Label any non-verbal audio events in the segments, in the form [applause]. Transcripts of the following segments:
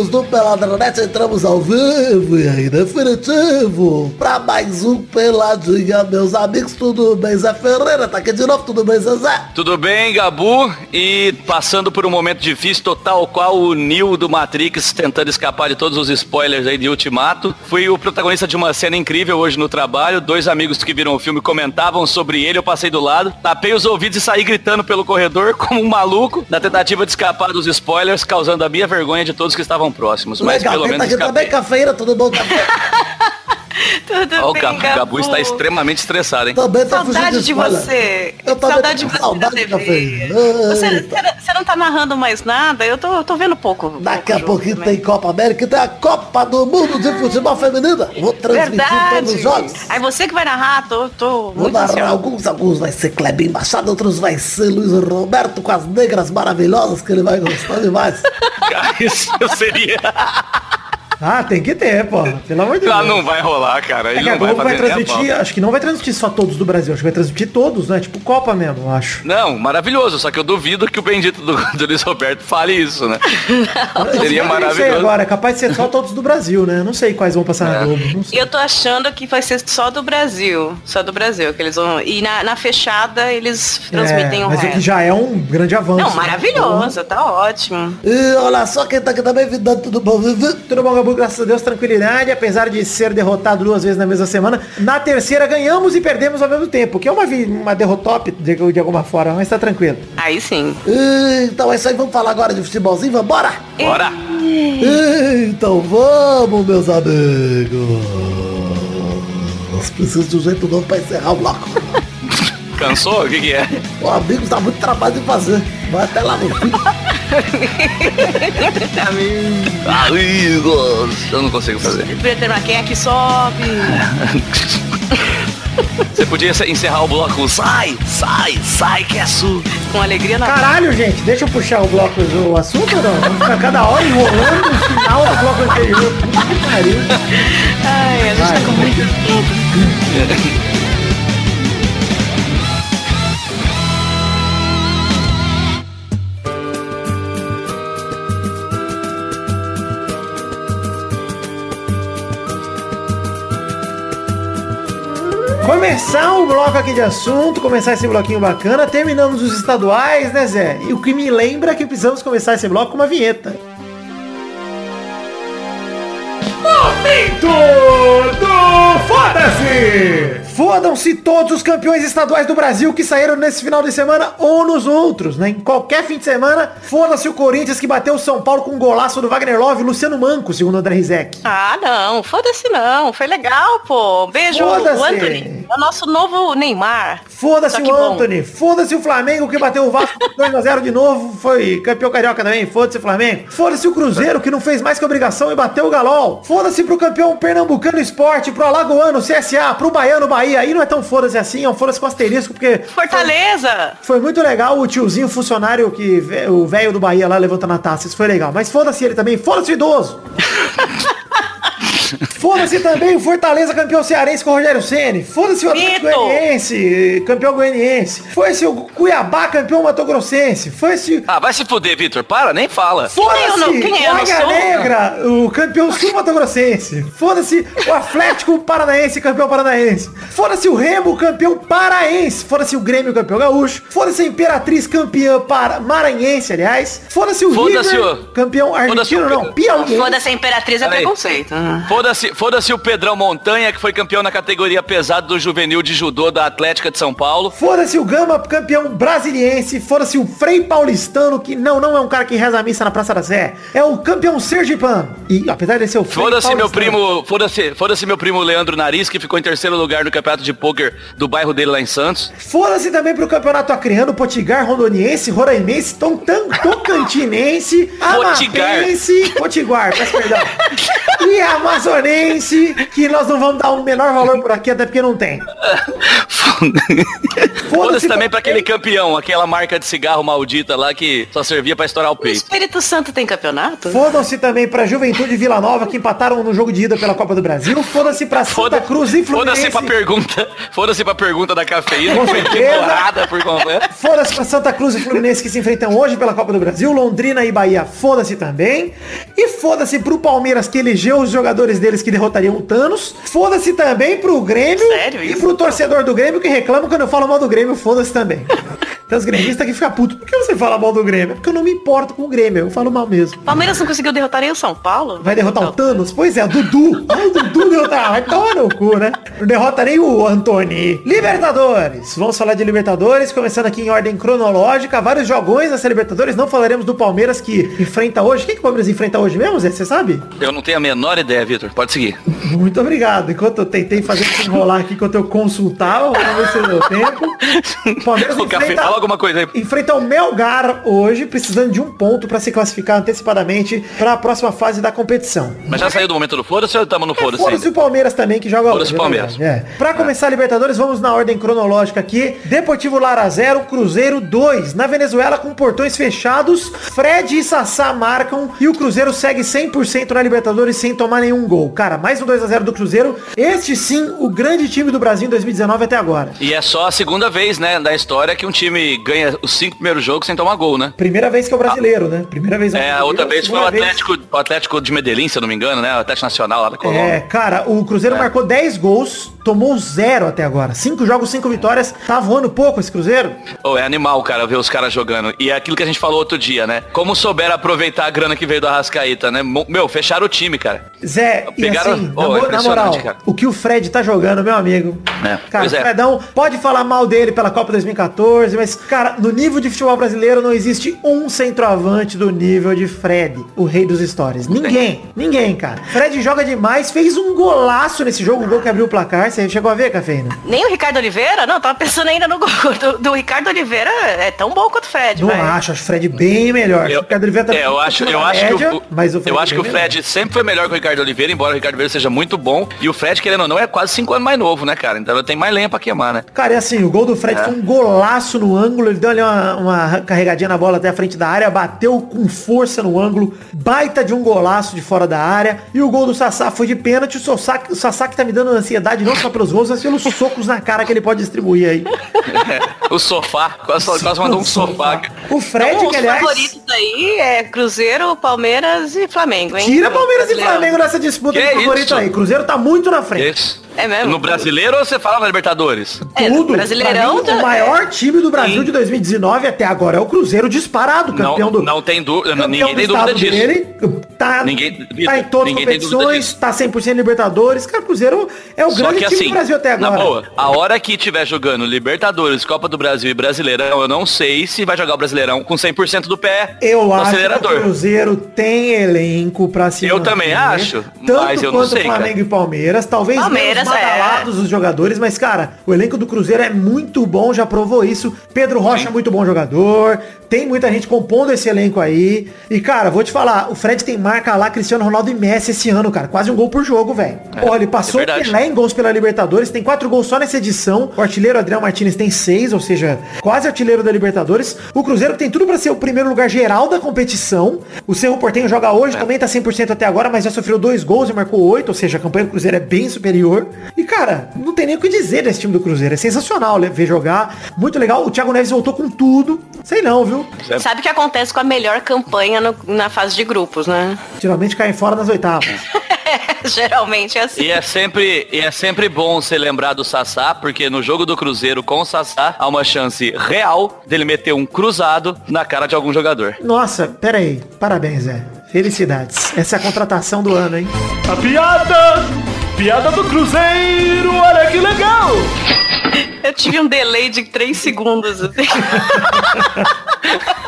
amigos do Peladronete, entramos ao vivo e aí definitivo pra mais um Peladinha, meus amigos, tudo bem? Zé Ferreira tá aqui de novo, tudo bem, Zezé? Tudo bem, Gabu? E passando por um momento difícil, total qual o Neo do Matrix, tentando escapar de todos os spoilers aí de Ultimato. Fui o protagonista de uma cena incrível hoje no trabalho, dois amigos que viram o filme comentavam sobre ele, eu passei do lado, tapei os ouvidos e saí gritando pelo corredor [laughs] como um maluco, na tentativa de escapar dos spoilers, causando a minha vergonha de todos que estavam próximos. Mas Legal, pelo tá menos aqui também, escapei. cafeína, tudo bom, café? [laughs] Tudo Ó, o bem, Gabu, Gabu. Gabu está extremamente estressado, hein? Também tá fugindo Saudade de você. Eu Saudade de com você saudade, na TV. Você, você- você não tá narrando mais nada, eu tô, eu tô vendo pouco. Daqui a pouco pouquinho também. tem Copa América tem a Copa do Mundo de Futebol Feminina. Vou transmitir todos os jogos. Verdade. Aí você que vai narrar, tô, tô Vou muito narrar ansiosa. alguns, alguns vai ser Kleber Machado, outros vai ser Luiz Roberto com as negras maravilhosas que ele vai gostar demais. Cara, [laughs] isso seria... Ah, tem que ter, pô. Pelo amor de Deus. Ah, não vai rolar, cara. É Ele que a não vai Globo vai pau. transmitir, acho que não vai transmitir só todos do Brasil, acho que vai transmitir todos, né? Tipo Copa mesmo, eu acho. Não, maravilhoso, só que eu duvido que o bendito do, [laughs] do Luiz Roberto fale isso, né? Seria eu Não sei maravilhoso. agora, é capaz de ser só todos do Brasil, né? Não sei quais vão passar na É. Globo. Não sei. Eu tô achando que vai ser só do Brasil. Só do Brasil. Que eles vão. E na, na fechada eles transmitem É, o mas o resto. que já é um grande avanço. Não, né? maravilhoso, tá ótimo. E olha só quem tá aqui também, tudo bom? Tudo bom, Gabu? Graças a Deus, tranquilidade. Apesar de ser derrotado duas vezes na mesma semana, na terceira ganhamos e perdemos ao mesmo tempo. Que é uma, uma derrotop de, de alguma forma, mas tá tranquilo. Aí sim. E, Então é isso aí, vamos falar agora de futebolzinho, vambora? Bora! Então vamos, meus amigos. Preciso de um jeito novo pra encerrar o bloco. [laughs] Cansou? O que, que é? O amigo dá muito trabalho de fazer. Vai até lá no. Amigos! Eu não consigo fazer. Determinar quem é que sobe. [laughs] Você podia encerrar o bloco sai, sai, sai que é sua. Com alegria na Caralho, gente, deixa eu puxar o bloco do assunto ou não? Vamos ficar cada hora enrolando no final do bloco anterior. Puta que pariu. Ai, a gente Vai. tá com muito tempo. [laughs] Começar o bloco aqui de assunto, começar esse bloquinho bacana, terminamos os estaduais, né, Zé? E o que me lembra é que precisamos começar esse bloco com uma vinheta. Momento do Foda-se! Fodam-se todos os campeões estaduais do Brasil que saíram nesse final de semana ou nos outros, né? Em qualquer fim de semana, foda-se o Corinthians que bateu o São Paulo com um golaço do Wagner Love e Luciano Manco, segundo o André Rizek. Ah, não, foda-se não. Foi legal, pô. Beijo, o Anthony. É o nosso novo Neymar. Foda-se o. Anthony, foda-se o Flamengo que bateu o Vasco 2x0 de novo, foi campeão carioca também, foda-se o Flamengo. Foda-se o Cruzeiro que não fez mais que obrigação e bateu o Galol. Foda-se pro campeão pernambucano esporte, pro Alagoano, CSA, pro Baiano Bahia. Aí não é tão foda-se assim, é um foda-se com asterisco, porque Fortaleza. foi muito legal o tiozinho funcionário que o velho do Bahia lá levantando a taça, isso foi legal. Mas foda-se ele também, foda-se o idoso. [laughs] Foda-se também o Fortaleza campeão cearense com o Rogério Ceni. Foda-se o Atlético. Goianiense, campeão goianiense. Foi-se o Cuiabá campeão matogrossense. Foi-se Ah, vai se fuder, Vitor. Para, nem fala. É Foda-se quem é o não Águia? Negra, o campeão sul-matogrossense. Foda-se o Atlético Paranaense, campeão paranaense. Foda-se o Remo, campeão paraense. Foda-se o Grêmio, campeão gaúcho. Foda-se a Imperatriz, campeã para... maranhense, aliás. Foda-se o Foda-se River, o- campeão foda-se argentino, o- não, piauiense. Foda-se a Imperatriz é preconceito. Ah. Foda-se foda o Pedrão Montanha, que foi campeão na categoria pesado do juvenil de judô da Atlética de São Paulo. Foda-se o Gama, campeão brasiliense. Foda-se o Frei Paulistano, que não, não é um cara que reza a missa na Praça da Sé. É o campeão sergipano. E apesar de ser o Frei Foda-se meu primo, foda-se foda meu primo Leandro Nariz, que ficou em terceiro lugar no campeonato de pôquer do bairro dele lá em Santos. Foda-se também pro campeonato acreano, Potigar, Rondoniense, Roraimense, Tocantinense. [laughs] Amapense, Potiguar, peço perdão. [laughs] E Amazonense, que nós não vamos dar o menor valor por aqui, até porque não tem. [laughs] Foda-se também pra aquele campeão, aquela marca de cigarro maldita lá que só servia pra estourar o O peito. Espírito Santo tem campeonato? Fodam-se também pra Juventude Vila Nova, que empataram no jogo de ida pela Copa do Brasil. Foda-se pra Santa Foda- Cruz e Fluminense. Foda-se pra pergunta. Foda-se pra pergunta da cafeína. Com certeza. por completo. Foda-se pra Santa Cruz e Fluminense que se enfrentam hoje pela Copa do Brasil. Londrina e Bahia, foda-se também. E foda-se pro Palmeiras que elegeu os jogadores deles que derrotariam o Thanos. Foda-se também pro Grêmio Sério e pro torcedor do Grêmio que reclama quando eu falo mal do Grêmio, foda-se também. [laughs] Tem os gremistas que ficam putos. Por que você fala mal do Grêmio? É porque eu não me importo com o Grêmio, eu falo mal mesmo. Palmeiras não conseguiu derrotar nem o São Paulo? Vai derrotar o Thanos? Pois é, o Dudu. Ah, o Dudu derrotar. Vai tomar no cu, né? Não derrota nem o Antony. Libertadores. Vamos falar de Libertadores, começando aqui em ordem cronológica. Vários jogões nessa Libertadores. Não falaremos do Palmeiras que enfrenta hoje. Quem que o Palmeiras enfrenta hoje mesmo, Zé? Você sabe? Eu não tenho a menor ideia, Vitor. Pode seguir. Muito obrigado. Enquanto eu tentei fazer você enrolar aqui, enquanto eu consultava, vamos ver se deu tempo. O [laughs] Palmeiras Café, enfrenta, fala alguma coisa aí. enfrenta o Melgar hoje, precisando de um ponto para se classificar antecipadamente para a próxima fase da competição. Mas já saiu do momento do foda-se ou estamos no foda-se? Foda-se ainda? o Palmeiras também que joga Foda-se hoje. o Palmeiras. É. verdade, é. Pra começar a Libertadores, vamos na ordem cronológica aqui. Deportivo Lara 0, Cruzeiro 2. Na Venezuela, com portões fechados, Fred e Sassá marcam e o Cruzeiro segue 100% na Libertadores sem tomar nenhum gol. Cara, mais um 2x0 do Cruzeiro. Este sim, o grande time do Brasil em 2019 até agora. E é só a segunda vez, né, da história que um time ganha os cinco primeiros jogos sem tomar gol, né? Primeira vez que é o brasileiro, né? Primeira vez. É, a outra vez foi o segunda vez- Atlético, o Atlético de Medellín, se eu não me engano, né? O Atlético Nacional lá da Colômbia. É, cara, o Cruzeiro marcou 10 gols, tomou zero até agora. Cinco jogos, cinco vitórias. Tá voando pouco esse Cruzeiro? Oh, é animal, cara, ver os caras jogando. E é aquilo que a gente falou outro dia, né? Como souberam aproveitar a grana que veio do Arrascaíta, né? Meu, fecharam o time, cara. Zé, e Pegaram- assim, Oh, na, na moral, cara. o que o Fred tá jogando, meu amigo. É, Cara, pois o é. Fredão pode falar mal dele pela Copa 2014, mas, cara, no nível de futebol brasileiro não existe um centroavante do nível de Fred, o rei dos stories. Ninguém, ninguém, cara. Fred joga demais, fez um golaço nesse jogo, um gol que abriu o placar. Você chegou a ver, Cafeína? Nem o Ricardo Oliveira? Não, tava pensando ainda no gol do, do Ricardo Oliveira. É tão bom quanto o Fred, Não vai. acho, acho o Fred bem melhor. Acho Eu, que o Ricardo Oliveira tá é, eu um acho, pouco eu acho da que média, o, mas o Fred eu acho que o melhor. Fred sempre foi melhor que o Ricardo Oliveira, embora o Ricardo Oliveira seja muito bom. E o Fred, querendo ou não, é quase cinco anos mais novo, né, cara? Então tem mais lenha pra queimar, né? Cara, é assim, o gol do Fred É. foi um golaço no ângulo, ele deu ali uma, uma carregadinha na bola até a frente da área, bateu com força no ângulo, baita de um golaço de fora da área, e o gol do Sassá foi de pênalti, o Sassá, o Sassá que tá me dando ansiedade não só pelos gols, mas pelos socos na cara que ele pode distribuir aí. [laughs] o sofá, quase, quase mandou um sofá. cara. O Fred, Então, que os aliás... favoritos aí é Cruzeiro, Palmeiras e Flamengo, hein? Tira Palmeiras e. Flamengo nessa disputa Que de favorito isso? aí. Cruzeiro tá muito na frente. Isso. É mesmo? No brasileiro ou você fala na Libertadores? É, Tudo. Brasileirão mim, tá- o maior time do Brasil Sim. de 2019 até agora é o Cruzeiro disparado, campeão Não, do não tem dúvida, ninguém do tem dúvida disso. dele, tá, Ninguém- tá em todas as competições, tá 100% Libertadores. Cara, o Cruzeiro é o Só grande que time assim, do Brasil até na agora. boa, a hora que tiver jogando Libertadores, Copa do Brasil e Brasileirão, eu não sei se vai jogar o Brasileirão com 100% do pé Eu no acho que acelerador. o Cruzeiro tem elenco pra se Eu manter, também acho, Tanto mas eu não quanto sei, Flamengo cara. e Palmeiras. Talvez Palmeiras, menos é. badalados os jogadores, mas, cara, o elenco do Cruzeiro é muito bom, já provou isso. Pedro Rocha é muito bom jogador. Tem muita gente compondo esse elenco aí. E, cara, vou te falar, o Fred tem marca lá Cristiano Ronaldo e Messi esse ano, cara. Quase um gol por jogo, velho. Porra, ele passou é verdade. Pelé em gols pela Libertadores, tem quatro gols só nessa edição. O artilheiro Adriano Martinez tem seis, ou seja, quase artilheiro da Libertadores. O Cruzeiro tem tudo pra ser o primeiro lugar geral da competição. O Cerro Portenho joga hoje, É. também tá 100% até agora, mas já sofreu dois gols e marcou oito, ou seja, a campanha do Cruzeiro é bem superior. E, cara, não tem nem o que dizer desse time do Cruzeiro. É sensacional né, ver jogar. Muito legal. O Thiago Neves voltou com tudo. Sei não, viu? Sabe o que acontece com a melhor campanha no- na fase de grupos, né? Geralmente caem fora nas oitavas. [laughs] Geralmente é assim. E é sempre, e é sempre bom ser lembrar do Sassá, porque no jogo do Cruzeiro com o Sassá há uma chance real dele meter um cruzado na cara de algum jogador. Nossa, pera aí. Parabéns, Zé. Felicidades. Essa é a contratação do ano, hein? A piada! Piada do Cruzeiro, olha que legal! Eu tive um delay de 3 segundos. assim. [laughs]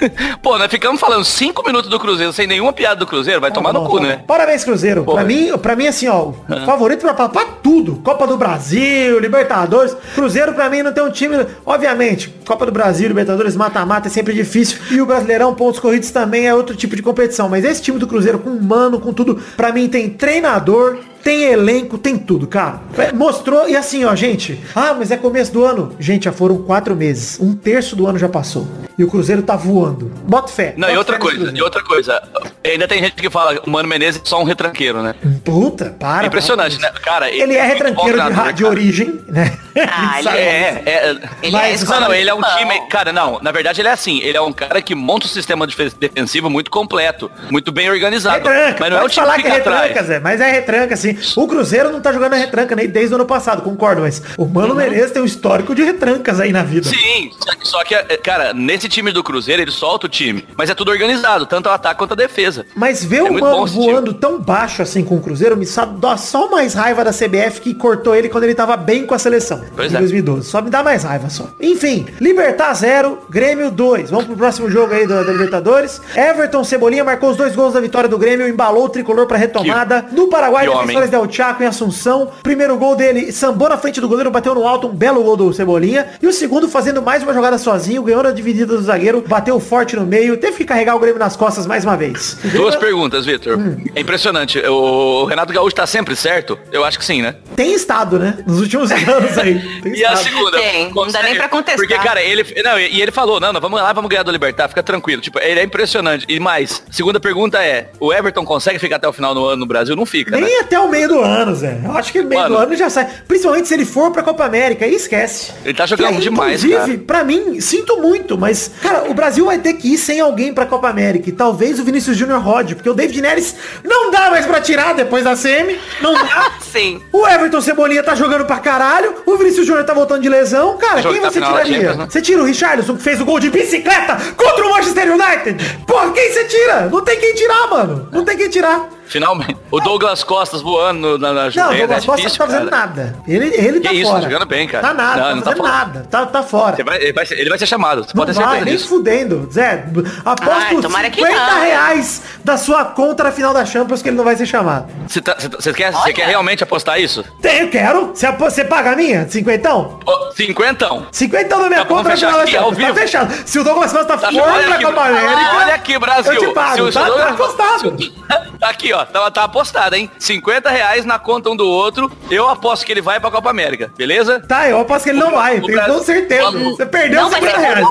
[laughs] Pô, nós ficamos falando cinco minutos do Cruzeiro sem nenhuma piada do Cruzeiro, vai tomar no Tá cu, bom, tá né? bom. Parabéns, Cruzeiro. Pra mim, pra mim, assim, ó, o favorito pra, pra, pra tudo. Copa do Brasil, Libertadores. Cruzeiro, pra mim, não tem um time. Obviamente, Copa do Brasil, Libertadores, mata-mata é sempre difícil. E o Brasileirão, pontos corridos também é outro tipo de competição. Mas esse time do Cruzeiro, com mano, com tudo, pra mim tem treinador, tem elenco, tem tudo, cara. É, Mostrou, e assim, ó, gente. Ah, mas é começo do ano. Gente, já foram quatro meses. Um terço do ano já passou. E o Cruzeiro tá voando. Bota fé. Não, bota e outra coisa, e outra coisa. Ainda tem gente que fala, o Mano Menezes é só um retranqueiro, né? Puta, para. Impressionante, para. né? Cara, Ele é retranqueiro de, ra- de origem, né? Ah, [laughs] ele Sabe? É, é. Ele Mas- é Não, não, ele é um time. Cara, não, na verdade ele é assim. Ele é um cara que monta um sistema defe- defensivo muito completo, muito bem organizado. Retranca, mas não é um pode time falar que que é retranca, atrás. Zé, mas é retranca, sim. O Cruzeiro não tá jogando a retranca nem desde o ano passado, concordo, mas o Mano Menezes tem um histórico de retrancas aí na vida. Sim, só que- é, cara, nesse time do Cruzeiro, ele solta o time. Mas é tudo organizado, tanto o ataque quanto a defesa. Mas ver É o Mano voando tão baixo assim com o Cruzeiro me dá só mais raiva da CBF que cortou ele quando ele tava bem com a seleção. Pois em é. 2012. Só me dá mais raiva só. Enfim, Libertar 0, Grêmio 2. Vamos pro próximo jogo aí da, da Libertadores. Everton Cebolinha marcou os dois gols da vitória do Grêmio, embalou o tricolor pra retomada. No Paraguai, homem. Defensores Del Chaco em Assunção. Primeiro gol dele, sambou na frente do goleiro, bateu no alto, um belo gol do Cebolinha. E o segundo fazendo mais uma jogada sozinho, ganhou na dividida do zagueiro, bateu forte no meio, teve que carregar o Grêmio nas costas mais uma vez. Duas perguntas, Vitor. É impressionante. O Renato Gaúcho tá sempre certo? Eu acho que sim, né? Tem estado, né? Nos últimos [laughs] anos aí. Tem E a estado. segunda? Tem, não dá nem pra contestar. Porque, cara, ele. Não, e ele falou, não, não, vamos lá, vamos ganhar do Libertar, fica tranquilo. Tipo, ele é impressionante. E mais, segunda pergunta é, o Everton consegue ficar até o final do ano no Brasil? Não fica, né? Nem até o meio do ano, Zé. Eu acho que no meio Mano. do ano já sai. Principalmente se ele for pra Copa América. Aí esquece. Ele tá jogando Que, demais, Inclusive, cara. pra mim, sinto muito, mas, cara, o Brasil vai ter que ir sem alguém pra Copa América. E talvez o Vinícius Júnior rode, porque o David Neres não dá mais pra tirar depois da semi. Não dá. [laughs] Sim. O Everton Cebolinha tá jogando pra caralho. O Vinícius Júnior tá voltando de lesão. Cara, Jogo quem da você final da tiraria? Champions, né? Você tira o Richarlison, que fez o gol de bicicleta contra o Manchester United? Porra, quem você tira? Não tem quem tirar, mano. Não tem quem tirar. Finalmente. O Douglas Costas voando na, na Não, o Douglas é Costa não tá fazendo cara. nada. Ele, ele Que tá isso, fora. tá jogando bem, cara. Tá nada, Não, tá não tá fazendo fora. nada. Tá, tá fora. Ele vai, ele, vai ser, ele vai ser chamado. Você Não pode ter vai, nem disso. fudendo. Zé, aposto Ai, tomara que 50 não. reais da sua conta na final da Champions que ele não vai ser chamado. Você, tá- você tá- quer, você Olha. quer realmente apostar isso? Eu quero. Você, paga a minha? Cinquentão? Ô, Cinquentão. Cinquentão da minha Tá conta na final da Champions. Tá fechado. Se o Douglas Costa Tá, for olha pra Copa América, olha aqui, Brasil. eu te pago. Se o- se tá, tá. [laughs] Tá aqui, ó. Tá, tá apostado, hein? 50 reais na conta um do outro. Eu aposto que ele vai pra Copa América, beleza? Tá, eu aposto que ele não O- vai. o Tenho Brasil- com certeza. Vamos. Você perdeu Não vai 50 ser reais.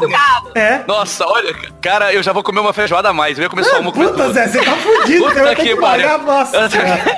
É. Nossa, olha, cara, eu já vou comer uma feijoada a mais. Eu ia comer só uma Puta. Zé, você tá fudido. Puta Você vai ter que que pagar, pariu. nossa. cara.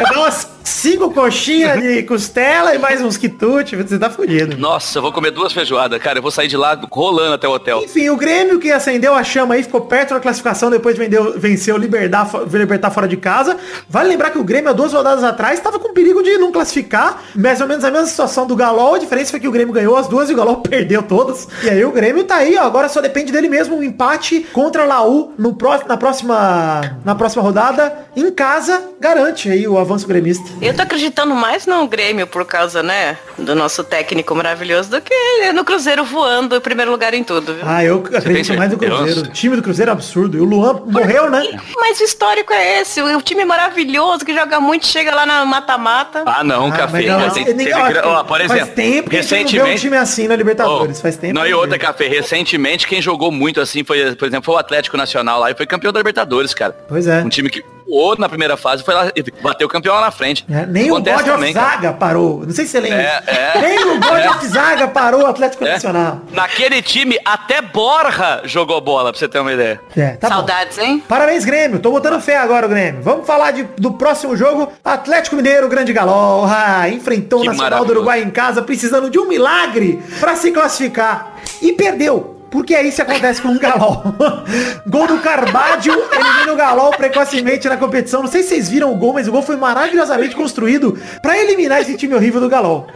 Vai dar umas cinco coxinhas de [laughs] costela e mais uns quitutes. Você tá fudido. Nossa, eu vou comer duas feijoadas, cara. Eu vou sair de lá rolando até o hotel. Enfim, o Grêmio que acendeu a chama aí, ficou perto da classificação depois de vendeu- vencer o Libertar, Libertar fora de casa. Vale lembrar que o Grêmio, há duas rodadas atrás, estava com perigo de não classificar. Mais ou menos a mesma situação do Galol. A diferença foi que o Grêmio ganhou as duas e o Galol [laughs] perdeu todas. E aí o Grêmio tá aí, ó. Agora só depende dele mesmo. Um empate contra a Laú no pró- na, próxima, na próxima rodada. Em casa, garante aí o avanço gremista. Eu tô acreditando mais no Grêmio por causa, né, do nosso técnico maravilhoso do que no Cruzeiro voando em primeiro lugar em tudo, viu? Ah, eu acredito mais no? Cruzeiro. O time do Cruzeiro é absurdo. E o Luan morreu, né? Mas o histórico é esse, o time maravilhoso que joga muito, chega lá na mata-mata. Ah, não, Ah, café. mas não, Mas tem- ninguém- teve- ó, ó, por faz exemplo, tempo que a gente não vê um recentemente. time assim na Libertadores, Oh, faz tempo Não, e outra, café. Recentemente, quem jogou muito assim foi, por exemplo, foi o Atlético Nacional lá e foi campeão da Libertadores, cara. Pois é. Um time que voou na primeira fase foi lá e bateu o campeão lá na frente. É, nem Acontece o God of também, cara. Zaga parou. Não sei se você lembra. É, é. nem o God of Zaga parou o Atlético É. Nacional. Naquele time, até Borja jogou bola, pra você ter uma ideia. É, tá bom. Saudades, hein? Parabéns, Grêmio. Tô botando fé agora, o Grêmio. Vamos falar de- do próximo jogo. Atlético Mineiro, Grande Galol. Ah, enfrentou o Que Nacional do. Uruguai em casa, precisando de um milagre pra se classificar. E perdeu. Porque é isso que acontece com o Galol. [laughs] gol do Carbadio, elimina o Galol precocemente na competição. Não sei se vocês viram o gol, mas o gol foi maravilhosamente construído pra eliminar esse time horrível do Galol.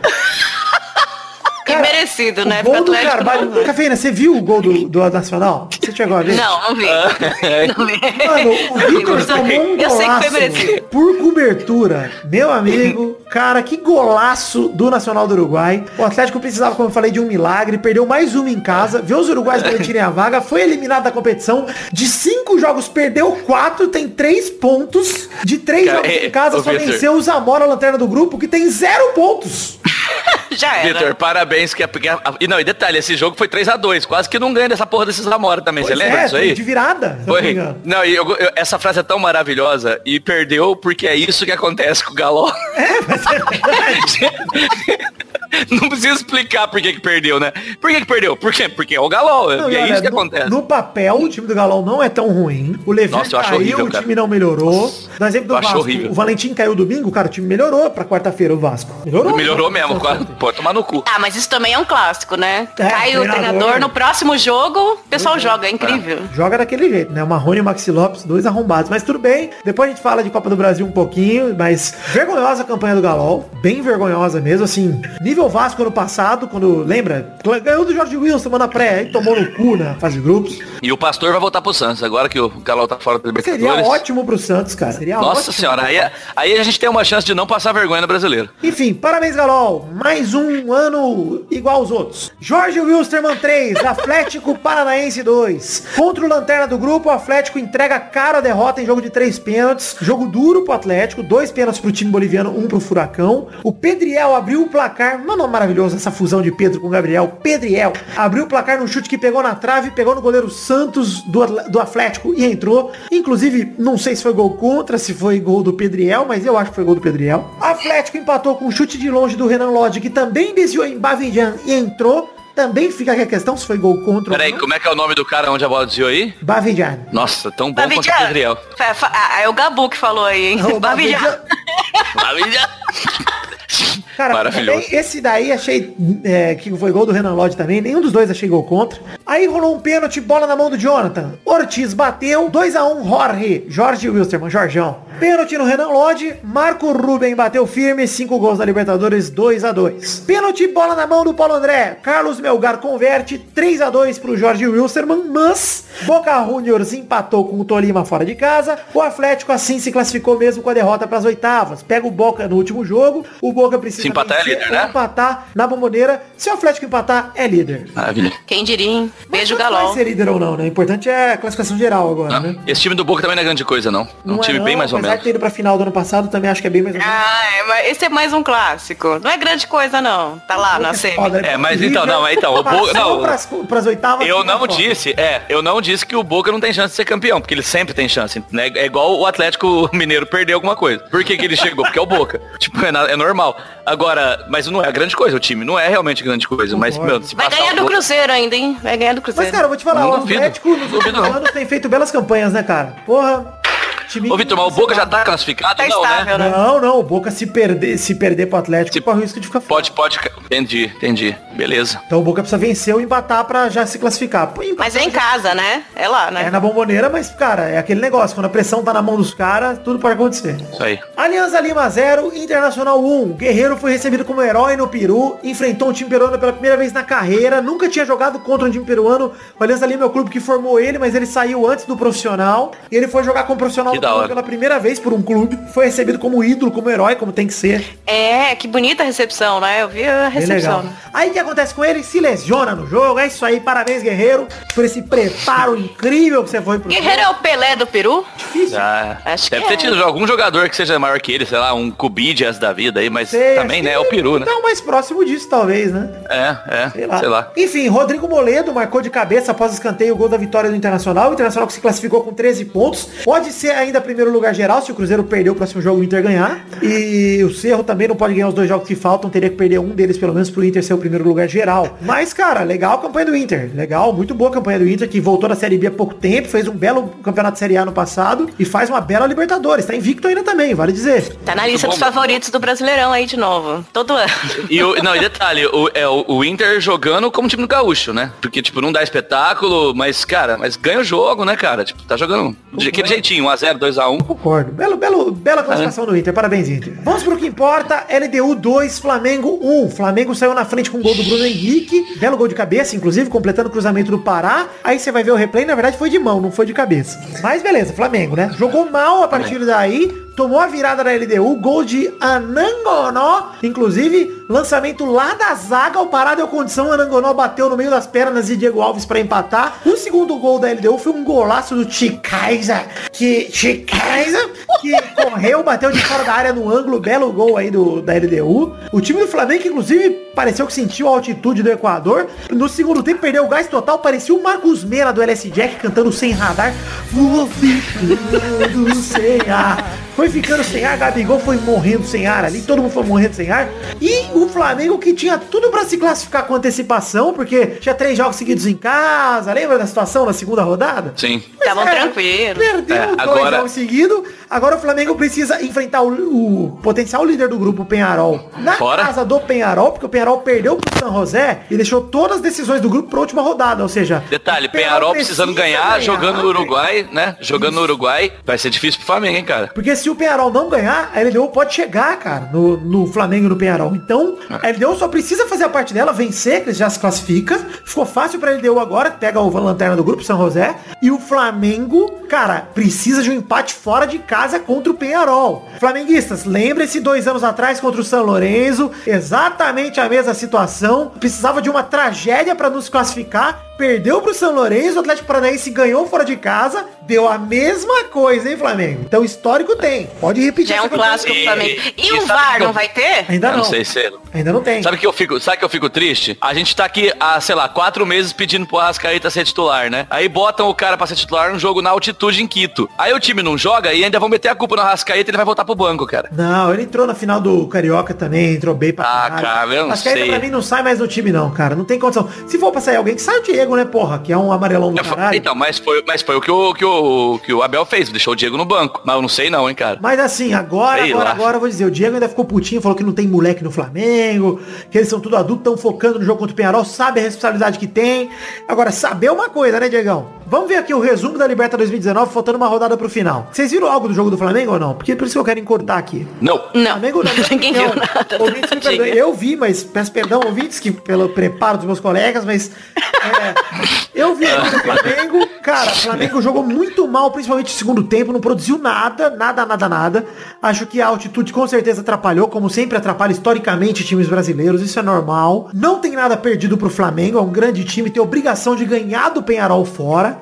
E merecido, né? O gol do Carvalho. não- Cafeína, você viu o gol do, do Nacional? Você chegou a ver? Não, não vi. [laughs] Não vi. Mano, o Vitor tomou um Eu sei que foi golaço merecido. por cobertura. Meu amigo, cara, que golaço do Nacional do Uruguai. O Atlético precisava, como eu falei, de um milagre. Perdeu mais uma em casa. Vê os uruguaios [laughs] garantirem a vaga. Foi eliminado da competição. De cinco jogos, perdeu quatro. Tem três pontos. De três Cara, jogos é, em casa, ô, só venceu o Zamora, a lanterna do grupo, que tem zero pontos. [laughs] Já era. Vitor, parabéns. Que, porque, e não, e detalhe, esse jogo foi 3x2. Quase que não ganha dessa porra desses Amora também. Você Pois lembra é, disso aí? De virada. não Foi. engano. Não, e eu- eu- essa frase é tão maravilhosa e perdeu porque é isso que acontece com o Galol. [laughs] [laughs] [laughs] Não precisa explicar por que que perdeu, né? Por que que perdeu? Por quê? Porque é o Galol. Não, e é olha, isso que no, acontece. No papel, o time do Galão não é tão ruim. O Levi Nossa, caiu, horrível, o cara. time não melhorou. No exemplo do Vasco, horrível. o Valentim caiu domingo, cara, o time melhorou pra quarta-feira, o Vasco. Melhorou. Melhorou mesmo, quase. Pode tomar no cu. Ah, mas isso também é um clássico, né? É, Cai o treinador. treinador no próximo jogo, o pessoal joga, é incrível. Joga daquele jeito, né? O Marrone e o Maxi Lopes, dois arrombados. Mas tudo bem. Depois a gente fala de Copa do Brasil um pouquinho. Mas vergonhosa a campanha do Galol. Bem vergonhosa mesmo. Assim, nível Vasco ano passado, quando, lembra? Ganhou do Jorge Wilson semana pré. Aí tomou no cu na fase de grupos. E o Pastor vai voltar pro Santos, agora que o Galol tá fora Seria Libertadores. ótimo pro Santos, cara. Seria Nossa senhora, aí, aí a gente tem uma chance de não passar vergonha no brasileiro. Enfim, parabéns, Galol. Mais um ano igual aos outros. Jorge Wilstermann 3, [laughs] Atlético Paranaense 2. Contra o Lanterna do grupo, o Atlético entrega cara a derrota em jogo de três pênaltis. Jogo duro pro Atlético, dois pênaltis pro time boliviano, um pro Furacão. O Pedriel abriu o placar, mano, maravilhoso essa fusão de Pedro com Gabriel. Pedriel abriu o placar num chute que pegou na trave, pegou no goleiro Santos do, do Atlético e entrou. Inclusive, não sei se foi gol contra, se foi gol do Pedriel, mas eu acho que foi gol do Pedriel. Atlético empatou com um chute de longe do Renan Lodge, que também desviou em Bavidian e entrou. Também fica aqui a questão se foi gol contra Peraí, ou não. como é que é o nome do cara onde a bola desviou aí? Bavidian. Nossa, tão bom quanto o Bavidian. Pedriel. Ah, É o Gabu que falou aí, hein? O [laughs] Bavidian. Bavidian- [laughs] Cara, Maravilhoso. esse daí achei é, que foi gol do Renan Lodge também. Nenhum dos dois achei gol contra. Aí rolou um pênalti, bola na mão do Jonathan. Ortiz bateu, 2x1 Jorge. Jorge Wilstermann, Jorjão. Pênalti no Renan Lodge. Marco Ruben bateu firme, 5 gols na Libertadores, 2x2. Pênalti, bola na mão do Paulo André. Carlos Melgar converte, 3x2 pro Jorge Wilstermann, mas Boca Juniors empatou com o Tolima fora de casa. O Atlético assim se classificou mesmo com a derrota para as oitavas. Pega o Boca no último jogo. O Boca precisa Se empatar, é líder, né? empatar na bomboneira. Se o Atlético empatar, é líder. Maravilha. Quem diria, hein? Beijo, Galol. Vai ser líder ou não, né? O importante é a classificação geral agora, Ah, né? Esse time do Boca também não é grande coisa, não. É um time não, bem mais ou apesar de ter ido pra final do ano passado, também acho que é bem mais. Ah, é, mas esse é mais um clássico. Não é grande coisa, não. Tá lá na semi. Foda, né? É, mas então, não, então, o Boca- não. Pras, pras oitavas. Eu não foda. disse, é, eu não disse que o Boca não tem chance de ser campeão, porque ele sempre tem chance, né? É igual o Atlético [laughs] Mineiro perder alguma coisa. Por que, que ele chegou? Porque é o Boca. [laughs] Tipo, é, é normal. Agora, mas não é grande coisa, o time não é realmente grande coisa. Mas, meu, se Vai ganhar do Cruzeiro ainda, hein? Vai ganhar do Mas, Cruzeiro. cara, eu vou te falar, Não o duvido. Atlético nos últimos anos tem feito belas campanhas, né, cara? Porra. Time Ô, Vitor, mas o Boca já tá classificado? Tá não, estável, né? né? Não, não, o Boca se perder, se perder pro Atlético, Se- corre o risco de ficar fora. Pode, pode. Entendi, entendi. Beleza. Então o Boca precisa vencer ou empatar pra já se classificar. Pô, empatar Mas é em já- casa, né? É lá, né? É na bomboneira, mas, cara, é aquele negócio. Quando a pressão tá na mão dos caras, tudo pode acontecer. Isso aí. Alianza Lima 0, Internacional 1. Guerreiro foi recebido como herói no Peru, enfrentou um time peruano pela primeira vez na carreira, nunca tinha jogado contra um time peruano. O Alianza Lima é o clube que formou ele, mas ele saiu antes do profissional. E ele foi jogar como profissional Da hora. pela primeira vez por um clube. Foi recebido como ídolo, como herói, como tem que ser. É, que bonita a recepção, né? Eu vi a recepção. Aí o que acontece com ele? Se lesiona no jogo. É isso aí. Parabéns, Guerreiro, por esse preparo incrível que você foi pro Guerreiro é o Pelé do Peru? Difícil. Ah, Acho deve que ter é. tido algum jogador que seja maior que ele, sei lá, um Cubidias da vida aí, mas Sei, também, né? É o peru, né? Tá o mais próximo disso, talvez, né? É, é. Sei lá. Sei lá. Enfim, Rodrigo Moledo marcou de cabeça após o escanteio o gol da vitória do Internacional. O Internacional que se classificou com 13 pontos. Pode ser ainda primeiro lugar geral se o Cruzeiro perder o próximo jogo e o Inter ganhar. E o Cerro também não pode ganhar os dois jogos que faltam. Teria que perder um deles pelo menos pro Inter ser o primeiro lugar geral. Mas, cara, legal a campanha do Inter. Legal, muito boa a campanha do Inter, que voltou da Série B há pouco tempo. Fez um belo campeonato de Série A no passado. E faz uma bela Libertadores. Tá invicto ainda também, vale dizer. Tá na lista bom. dos favoritos do Brasileirão aí de novo. Todo ano. E o, não, e detalhe, o, é o, o Inter jogando como time do gaúcho, né? Porque, tipo, não dá espetáculo, mas, cara, mas ganha o jogo, né, cara? Tipo, tá jogando de aquele jeitinho, 1x0, 2x1. Concordo. Belo, belo, bela classificação do Inter. Parabéns, Inter. Vamos pro que importa. LDU 2, Flamengo 1. Flamengo saiu na frente com o gol do Bruno Henrique. Belo gol de cabeça, inclusive, completando o cruzamento do Pará. Aí você vai ver o replay, na verdade foi de mão, não foi de cabeça. Mas beleza, Flamengo, né? Jogou mal a partir daí. Tomou a virada da LDU, gol de Anangonó, inclusive lançamento lá da zaga, o parado deu condição, Anangonó bateu no meio das pernas e Diego Alves para empatar. O segundo gol da LDU foi um golaço do Chicaiza, que Chicaiza, que correu, bateu de fora da área no ângulo, belo gol aí do, da LDU. O time do Flamengo, inclusive, pareceu que sentiu a altitude do Equador. No segundo tempo, perdeu o gás total, parecia o Marcos Meira do LS Jack cantando sem radar. Vou ficando sem ar. Foi ficando sem ar, Gabigol foi morrendo sem ar ali, todo mundo foi morrendo sem ar. E o Flamengo que tinha tudo para se classificar com antecipação, porque tinha três jogos seguidos em casa, lembra da situação na segunda rodada? Sim. Estavam É, tranquilos. Perdeu É, dois agora- jogos seguidos. Agora o Flamengo precisa enfrentar o, o potencial líder do grupo, o Penharol, na Fora. casa do Penharol, porque o Penharol perdeu pro San José e deixou todas as decisões do grupo pra última rodada. Ou seja, Detalhe, Penharol Penharol precisando precisa ganhar, jogando no ganhar. Uruguai, né? Jogando no Uruguai, vai ser difícil pro Flamengo, hein, cara? Porque se o Penharol não ganhar, a LDU pode chegar, cara, no, no Flamengo e no Penharol. Então, a LDU só precisa fazer a parte dela, vencer, que já se classifica. Ficou fácil pra LDU agora, pega o lanterna do grupo, São José. E o Flamengo, cara, precisa de um empate fora de casa contra o Penharol. Flamenguistas, lembre-se dois anos atrás contra o São Lourenço, exatamente a mesma situação. Precisava de uma tragédia pra nos classificar. Perdeu pro São Lourenço, o Atlético Paranaense ganhou fora de casa, deu a mesma coisa, hein, Flamengo? Então histórico tem. Pode repetir. Já é um clássico E- Flamengo. E, e o VAR eu- não vai ter? Ainda não. não sei se... Ainda não tem. Sabe que eu fico, sabe que eu fico triste? A gente tá aqui há, sei lá, quatro meses pedindo pro Arrascaeta ser titular, né? Aí botam o cara pra ser titular num jogo na altitude em Quito. Aí o time não joga e ainda vão meter a culpa no Arrascaeta ele vai voltar pro banco, cara. Não, ele entrou na final do Carioca também, entrou bem pra Ah, caralho. cara, eu não ainda sei. pra mim não sai mais do time não, cara. Não tem condição. Se for pra sair alguém, que sai o Diego, né, porra? Que é um amarelão do foi- caralho. Então, mas foi, mas foi o, que o, que, o, que o Abel fez, deixou o Diego no banco. Mas eu não sei não, hein, cara. Mas assim, agora, Sei agora, lá. agora eu vou dizer, o Diego ainda ficou putinho, falou que não tem moleque no Flamengo, que eles são tudo adultos, estão focando no jogo contra o Penharol, sabe a responsabilidade que tem. Agora, saber uma coisa, né, Diegão? Vamos ver aqui o resumo da Liberta 2019, faltando uma rodada pro final. Vocês viram algo do jogo do Flamengo ou não? Porque por isso que eu quero encurtar aqui. Não. Não, Flamengo não. [laughs] ninguém viu nada. Ouvintes me. Eu vi, mas peço perdão, ouvintes, que pelo preparo dos meus colegas, mas é, eu vi aqui no [laughs] Flamengo. Cara, o Flamengo jogou muito mal, principalmente no segundo tempo, não produziu nada, nada, nada, nada. Acho que a altitude com certeza atrapalhou, como sempre atrapalha historicamente times brasileiros, isso é normal. Não tem nada perdido pro Flamengo, é um grande time, tem obrigação de ganhar do Penharol fora.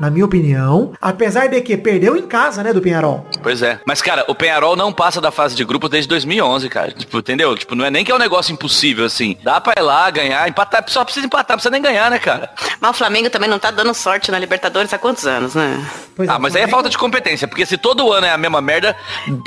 Na minha opinião, apesar de que perdeu em casa, né, do Penharol. Pois é. Mas, cara, o Penharol não passa da fase de grupos desde 2011, cara. Tipo, entendeu? Tipo, não é nem que é um negócio impossível, assim. Dá pra ir lá, ganhar, empatar. Só precisa empatar, não precisa nem ganhar, né, cara? Mas o Flamengo também não tá dando sorte na Libertadores há quantos anos, né? Pois ah, mas aí é Flamengo- falta de competência. Porque se todo ano é a mesma merda,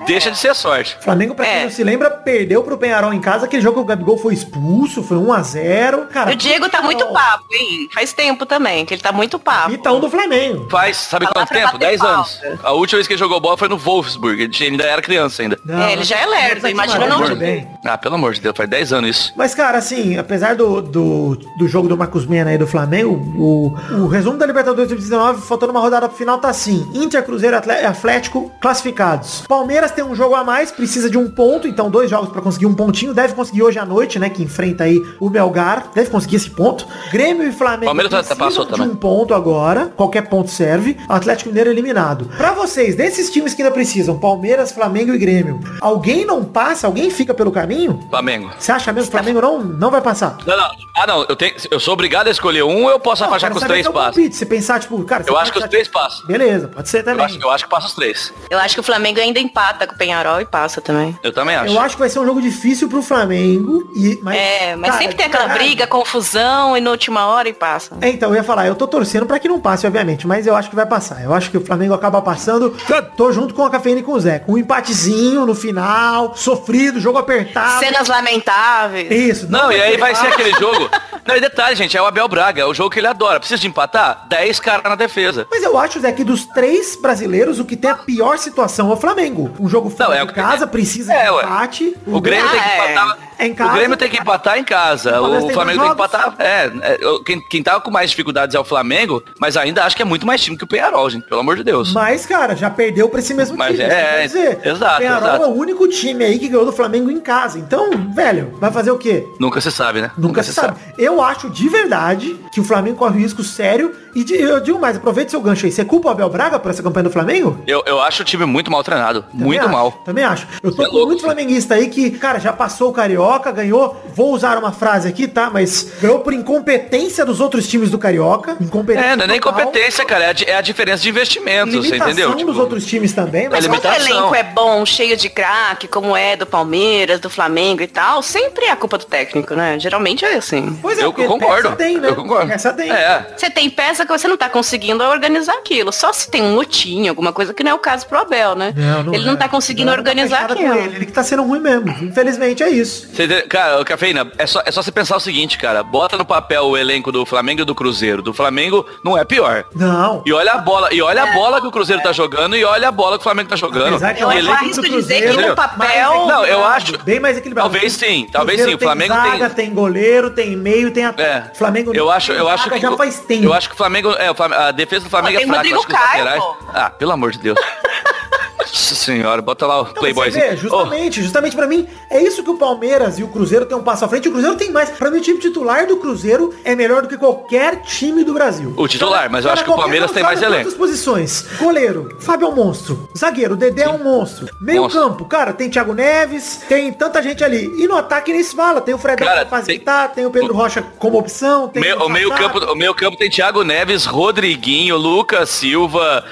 deixa de ser sorte. Flamengo, pra quem É. não se lembra, perdeu pro Penharol em casa. Aquele jogo que o Gabigol foi expulso, foi 1 a 0 Cara, o Diego tá muito papo, hein? Faz tempo também, que ele tá muito papo. E tá um do Flamengo. Faz, sabe Tá quanto tempo? bater 10 falta. anos. A última vez que ele jogou bola foi no Wolfsburg. Ele ainda era criança ainda. Não, É, ele já é lerdo, imagina muito não- bem. Ah, pelo amor de Deus, faz 10 anos isso. Mas, cara, assim, apesar do, do, do jogo do Marcos Mena aí do Flamengo, o, o resumo da Libertadores 2019, faltando uma rodada pro final, tá assim. Inter, Cruzeiro e Atlético classificados. Palmeiras tem um jogo a mais, precisa de um ponto, então dois jogos pra conseguir um pontinho. Deve conseguir hoje à noite, né, que enfrenta aí o Melgar. Deve conseguir esse ponto. Grêmio e Flamengo Palmeiras já precisam passou de também. um ponto agora. Qualquer ponto serve. Atlético Mineiro eliminado. Pra vocês, desses times que ainda precisam, Palmeiras, Flamengo e Grêmio, alguém não passa? Alguém fica pelo caminho? Flamengo. Você acha mesmo que o Flamengo não, não vai passar? Não, não. Ah, não. Eu, tenho, eu sou obrigado a escolher um ou eu posso Não, afastar que os três passam? palpite. Você pensar, tipo, cara... Eu acho que os três passam. Beleza, pode ser Eu também. acho, eu acho que passa os três. Eu acho que o Flamengo ainda empata com o Penharol e passa também. Eu também acho. Eu acho que vai ser um jogo difícil pro Flamengo. E, mas, é, mas cara, sempre tem aquela caralho. briga, confusão e na última hora e passa. É, então, eu ia falar, eu tô torcendo pra que não passe, obviamente, mas eu acho que vai passar. Eu acho que o Flamengo acaba passando. Tô junto com a Cafeína e com o Zé. Com um empatezinho no final, sofrido, jogo apertado. Cenas lamentáveis. Isso. Não, e aí vai ser aquele jogo. Não, e detalhe, gente, é o Abel Braga, é o jogo que ele adora. Precisa de empatar? 10 caras na defesa. Mas eu acho, Zé, que dos três brasileiros, o que tem a pior situação é o Flamengo. Um jogo fora Não, é de o- casa, precisa É, de ué. empate. O Grêmio tem que Ah, é. empatar. É em casa. O Grêmio tem que empatar em casa. O O tem Flamengo tem que empatar. É, é, quem, quem tá com mais dificuldades é o Flamengo, mas ainda acho que é muito mais time que o Penharol, gente. Pelo amor de Deus. Mas, cara, já perdeu pra esse mesmo Mas time. é, quer dizer, exato, O Penharol exato. é o único time aí que ganhou do Flamengo em casa. Então, velho, vai fazer o quê? Nunca se sabe, né? Nunca se sabe. Eu acho de verdade que o Flamengo corre um risco sério. E de- eu digo mais, aproveite seu gancho aí. Você culpa o Abel Braga por essa campanha do Flamengo? Eu, eu acho o time muito mal treinado. Também muito acho, mal. Também acho. Eu tô É com louco, muito flamenguista aí que, cara, já passou o Carioca, ganhou. Vou usar uma frase aqui, tá? Mas ganhou por incompetência dos outros times do Carioca. Incompetência. É, não é nem competência, cara. É a, é a diferença de investimentos, você entendeu? dos Tipo, outros times também, mas quando o elenco é bom, cheio de craque, como é do Palmeiras, do Flamengo e tal, sempre é a culpa do técnico, né? Geralmente é assim. Pois é, eu porque concordo. peça tem, né? Eu concordo. Peça tem. É. Você tem peça que você não tá conseguindo organizar aquilo. Só se tem um motim, alguma coisa que não é o caso pro Abel, né? ele não é. tá conseguindo Não, não tá organizar aquilo. Ele. ele que tá sendo ruim mesmo. Infelizmente é isso. Você? Cara, cafeína, é só, é só você pensar o seguinte, cara. Bota no papel o elenco do Flamengo e do Cruzeiro. Do Flamengo não é pior. Não. E olha a bola, e olha a bola que o Cruzeiro tá jogando e olha a bola que o Flamengo tá jogando. Apesar que Eu elenco- arrisco do dizer que Cruzeiro no papel- mais Não, eu acho- Bem mais equilibrado. Talvez sim, talvez sim. O Flamengo tem tem- zaga, tem goleiro, tem meio, tem É. ataque. Flamengo eu acho, eu tem acho que já faz tempo. eu acho que o Flamengo, é, a defesa do Flamengo é tem fraca, Rodrigo eu acho que os Caio, laterais-. Ah, pelo amor de Deus. [laughs] Nossa senhora, bota lá o Então, você Playboyzinho. vê, justamente, justamente pra mim, é isso que o Palmeiras e o Cruzeiro tem um passo à frente. O Cruzeiro tem mais. Pra mim, o time titular do Cruzeiro é melhor do que qualquer time do Brasil. O titular, mas eu acho que o Palmeiras tem mais elenco. posições. Goleiro, Fábio é um monstro. Zagueiro, o Dedé é um monstro. Meio Monstro. campo, cara, tem Thiago Neves, tem tanta gente ali. E no ataque nem se fala. Tem o Fredão Cara, pra facilitar, tem... o Pedro o- Rocha como opção, tem Meio- o meio Sassá. campo, o meio campo tem Thiago Neves, Rodriguinho, Lucas Silva,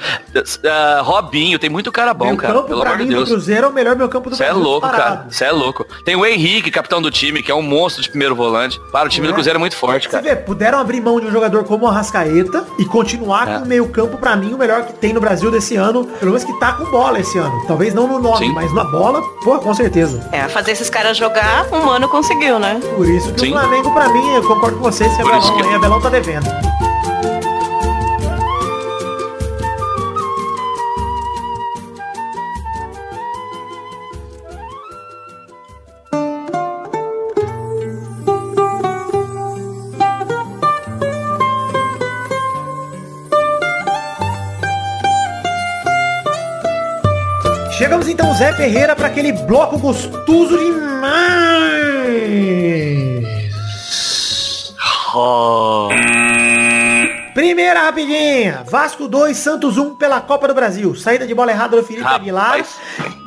ah, Robinho, tem muito cara bom, Meio cara. campo, Pelo pra amor de mim, do Deus. Cruzeiro é o melhor meio campo do Você é Brasil. louco, disparado. cara. Você é louco. Tem o Henrique, capitão do time, que é um monstro de primeiro volante. Para, o time do É. Cruzeiro é muito forte, Você cara. vê, puderam abrir mão de um jogador como o Arrascaeta e continuar É. com o meio campo, pra mim, o melhor que tem no Brasil desse ano. Pelo menos que tá com bola esse ano. Talvez não no nome, Sim. mas na bola, pô, com certeza. É, fazer esses caras jogar, um ano conseguiu, né? Por isso que Sim. o Flamengo, pra mim, eu concordo com você, se é Por Abelão, que- aí, Abelão tá devendo. Chegamos então, Zé Ferreira, para aquele bloco gostoso demais. Oh. Primeira rapidinha. Vasco 2, Santos 1 pela Copa do Brasil. Saída de bola errada do Felipe Aguilar. Rapaz,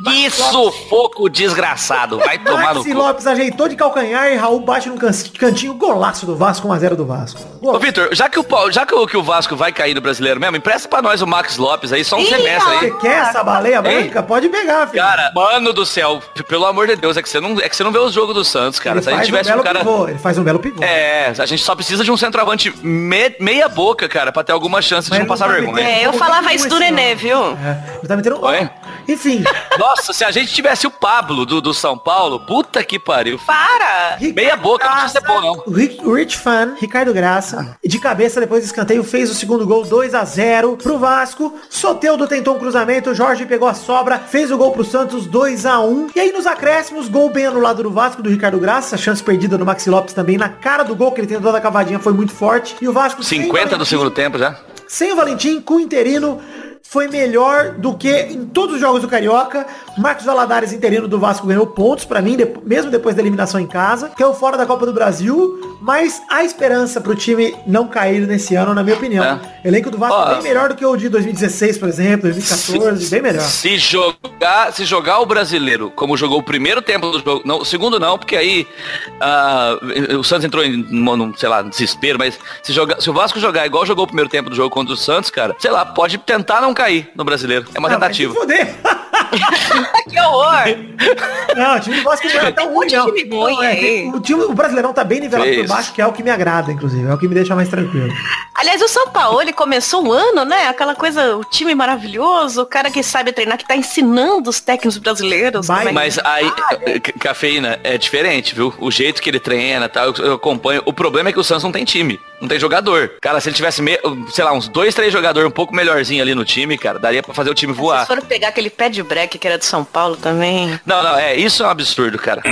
que sufoco desgraçado. Vai tomar no Maxi cu. Lopes ajeitou de calcanhar e Raul bate can- cantinho golaço do Vasco, 1x0 do Vasco. Ô, Gol. Vitor, já, que o, já que, o, que o Vasco vai cair no brasileiro mesmo, empresta pra nós o Max Lopes aí, só um Ih, semestre Você aí. quer essa baleia branca? Pode pegar, filho. Cara, mano do céu, pelo amor de Deus, é que você não, é que você não vê os jogos do Santos, cara. ele Se a gente tivesse um um cara. pivô. Ele faz um belo pivô. É, a gente só precisa de um centroavante me- meia boca, cara, pra ter alguma chance de Mas não passar tá vergonha. metendo- É, eu Como falava isso do Nenê, viu? É, ele tá metendo... Oi? Enfim. [laughs] Nossa, se a gente tivesse o Pablo do, do São Paulo, puta que pariu. Para! Meia boca, não precisa ser bom, não. O o Rich Fan, Ricardo Graça, de cabeça depois do escanteio, fez o segundo gol 2 a 0 pro Vasco. Soteudo tentou um cruzamento, Jorge pegou a sobra, fez o gol pro Santos 2 a 1 E aí nos acréscimos, gol bem anulado do Vasco, do Ricardo Graça, chance perdida do Maxi Lopes também, na cara do gol que ele tentou da cavadinha, foi muito forte. E o Vasco sem 50 do Segundo tempo já. sem o Valentim, com o interino, foi melhor do que em todos os jogos do Carioca. Marcos Valadares, interino do Vasco, ganhou pontos pra mim, depo- mesmo depois da eliminação em casa. Caiu fora da Copa do Brasil, mas há esperança pro time não cair nesse ano, na minha opinião. É. Elenco do Vasco Ó, é bem melhor do que o de 2016, por exemplo, 2014, bem melhor. Se jogar, se jogar o brasileiro como jogou o primeiro tempo do jogo, não, o segundo não, porque aí ah, o Santos entrou em, num, sei lá, desespero, mas se, jogar, se o Vasco jogar igual jogou o primeiro tempo do jogo contra o Santos, cara, sei lá, pode tentar não cair no brasileiro. É uma Ah, tentativa. [laughs] que horror! Não, o time do Vasco não é tão um ruim, não. é, tem- o, time, o Brasileirão tá bem nivelado por baixo, que é o que me agrada, inclusive. É o que me deixa mais tranquilo. Aliás, o São Paulo, ele começou o ano, né? Aquela coisa, o time maravilhoso, o cara que sabe treinar, que tá ensinando os técnicos brasileiros. Vai, como é que- Mas aí, c- cafeína, é diferente, viu? O jeito que ele treina, tal, eu, eu acompanho. O problema é que o Santos não tem time, não tem jogador. Cara, se ele tivesse, me- sei lá, uns dois, três jogadores um pouco melhorzinho ali no time, cara, daria pra fazer o time Se voar. for pegar aquele pé de break que era de São Paulo também. Não, não, é, isso é um absurdo, cara.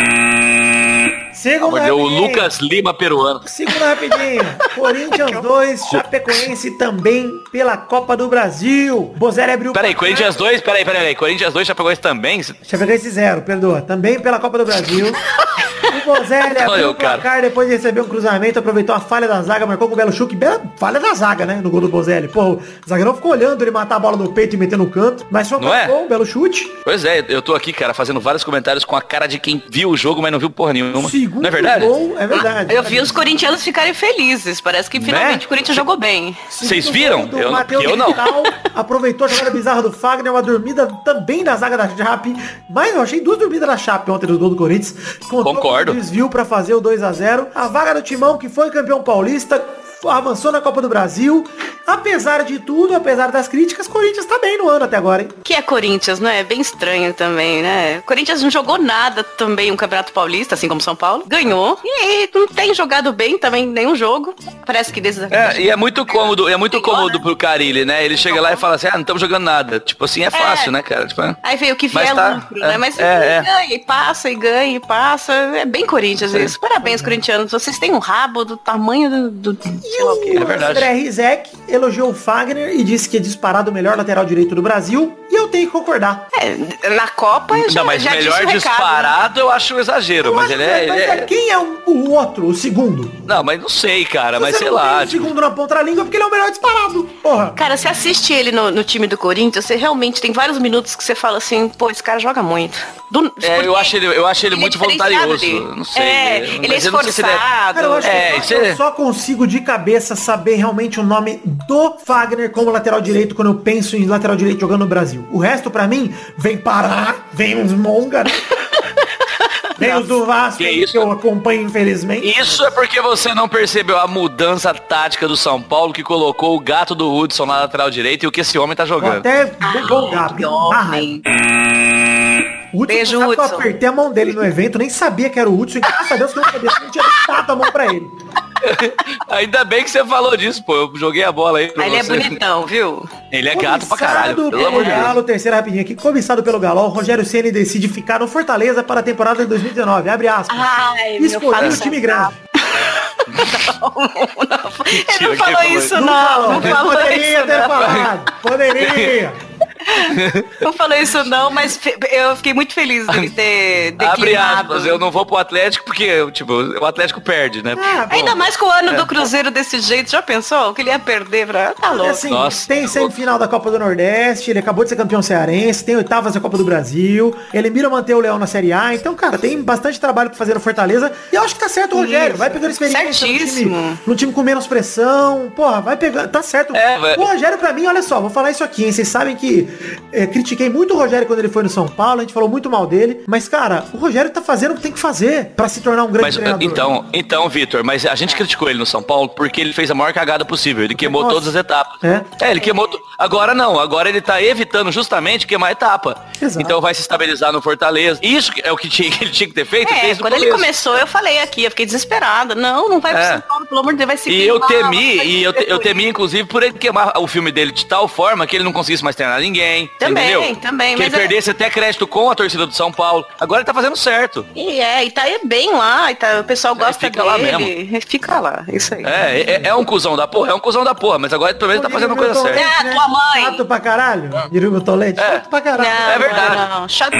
Segunda Mordeu o. Lucas Lima peruano. Segunda rapidinha. Corinthians 2, [laughs] Chapecoense também pela Copa do Brasil. Bozelli abriu... o Peraí. Corinthians 2, peraí, peraí, peraí. Corinthians 2 já pegou esse também? Chapecoense 0, perdoa. Também pela Copa do Brasil. O Bozelli [laughs] Olha abriu o o placar depois de receber um cruzamento, aproveitou a falha da zaga, marcou com o belo chute. Bela falha da zaga, né? No gol do Bozelli. Pô, o zagueirão ficou olhando ele matar a bola no peito e meter no canto. Mas foi um Não belo é? gol, um belo chute. Pois é, eu tô aqui, cara, fazendo vários comentários com a cara de quem viu o jogo, mas não viu porra nenhuma. Não é verdade? gol, é verdade. Eu vi os corintianos ficarem felizes. Parece que finalmente Né? o Corinthians jogou bem. Vocês viram? do Eu, eu não. Vital, aproveitou a jogada bizarra do Fagner, uma dormida também da zaga da Chape. Mas eu achei duas dormidas da Chape ontem no gol do Corinthians. Contou Concordo. com um desvio para fazer o 2 a 0 A vaga do Timão, que foi campeão paulista, avançou na Copa do Brasil. Apesar de tudo, apesar das críticas, Corinthians tá bem no ano até agora, hein? Que é Corinthians, não é? Bem estranho também, né? Corinthians não jogou nada também um Campeonato Paulista, assim como São Paulo. Ganhou. E não tem jogado bem também nenhum jogo. Parece que desde É, e é muito cômodo, é muito cômodo né? pro Carilli, né? Ele chega lá e fala assim, ah, não estamos jogando nada. Tipo assim, é fácil, né, cara? Tipo, é- Aí veio o que Mas vier tá, lucro, é, né? Mas é, é. ganha e passa e ganha e passa. É bem Corinthians isso. Parabéns, corintianos. Vocês têm um rabo do tamanho do. do sei lá o quê. É verdade. André Rizek elogiou o Fagner e disse que é disparado o melhor lateral direito do Brasil. E eu tenho que concordar. É, na Copa já, Não, mas já disse melhor o recado, né? disparado eu acho um exagero, Eu mas acho ele que- é, mas ele é- Quem é o, o outro, o segundo? Não, mas não sei, cara, mas Você sei não tem lá. o tipo, segundo na ponta da língua porque ele é o melhor disparado. Porra. Cara, você assiste ele no, no time do Corinthians, você realmente tem vários minutos que você fala assim, pô, esse cara joga muito. Do- É, eu acho ele, eu acho ele é muito voluntarioso. dele. Não sei. É, mas ele é sei ele é- esforçado. Cara, eu acho É, que eu, é- eu só consigo de cabeça saber realmente o nome do Fagner como lateral direito quando eu penso em lateral direito jogando no Brasil. O resto, pra mim, vem Pará, vem uns Monga, né? [laughs] Vem os do Vasco, Que que, isso? eu acompanho, infelizmente. Isso é porque você não percebeu a mudança tática do São Paulo que colocou o gato do Hudson na lateral direita e o que esse homem tá jogando. até vou que Ah, homem. O Hudson, Beijo, sabe que eu Hudson. apertei a mão dele no evento, nem sabia que era o Hudson, e graças a Deus que eu não sabia, eu tinha dado a mão pra ele. [laughs] Ainda bem que você falou disso, pô. Eu joguei a bola aí pra ele é bonitão, viu? Ele é gato pra caralho, pelo amor de. Galo, terceira rapidinha aqui. Cobiçado pelo Galo, o Rogério Ceni decide ficar no Fortaleza para a temporada de 2019. Abre aspas. Ai, meu Escolheu o time grande. Ele Mentira, não falou quem isso, falou não. Não falou Poderia isso, ter não. falado. Poderia. [laughs] Não falou isso, não, mas eu fiquei muito feliz dele ter [laughs] Abre declinado. aspas, eu não vou pro Atlético porque, tipo, o Atlético perde, né? Ah, bom. Ainda mais com o ano do Cruzeiro desse jeito, já pensou? Que ele ia perder pra... Tá louco. Assim, Nossa. tem semifinal da Copa do Nordeste, ele acabou de ser campeão cearense, tem oitavas da Copa do Brasil, ele mira manter o Leão na Série A, então, cara, tem bastante trabalho pra fazer no Fortaleza, e eu acho que tá certo o Rogério, Isso. vai pegando experiência no time, Certíssimo. num time com menos pressão, porra, vai pegando, tá certo. É, o Rogério, pra mim, olha só, vou falar isso aqui, hein, vocês sabem que é, critiquei muito o Rogério quando ele foi no São Paulo, a gente falou muito mal dele, mas, cara, o Rogério tá fazendo o que tem que fazer pra se tornar um grande Mas, treinador. então, então, Vitor, mas a gente criticou ele no São Paulo porque ele fez a maior cagada possível. Ele queimou Nossa. todas as etapas. É? ele queimou. to- Agora não, agora ele tá evitando justamente queimar a etapa. Exato. Então vai se estabilizar no Fortaleza. Isso é o que, tinha- [laughs] que ele tinha que ter feito, É, quando ele começo. começou, eu falei aqui, eu fiquei desesperada. Não, não vai pro É. São Paulo, pelo amor de Deus, vai se E eu queimar, temi, vai e eu, te- eu temi, inclusive, por ele queimar o filme dele de tal forma que ele não conseguisse mais treinar ninguém. Você Também, entendeu? também, Que ele mas é- perdesse até crédito com a torcida do São Paulo. Agora ele tá fazendo certo. E é, e tá aí bem lá, e tá, o pessoal gosta fica lá dele. Fica lá, isso aí. É, é, é um cuzão da porra, é um cuzão da porra, mas agora pelo menos ele tá fazendo a coisa certa. É, tua mãe. Chato pra caralho. Diria o Milton Leite. É. Chato pra caralho. Não, É verdade. Não, não. Chato.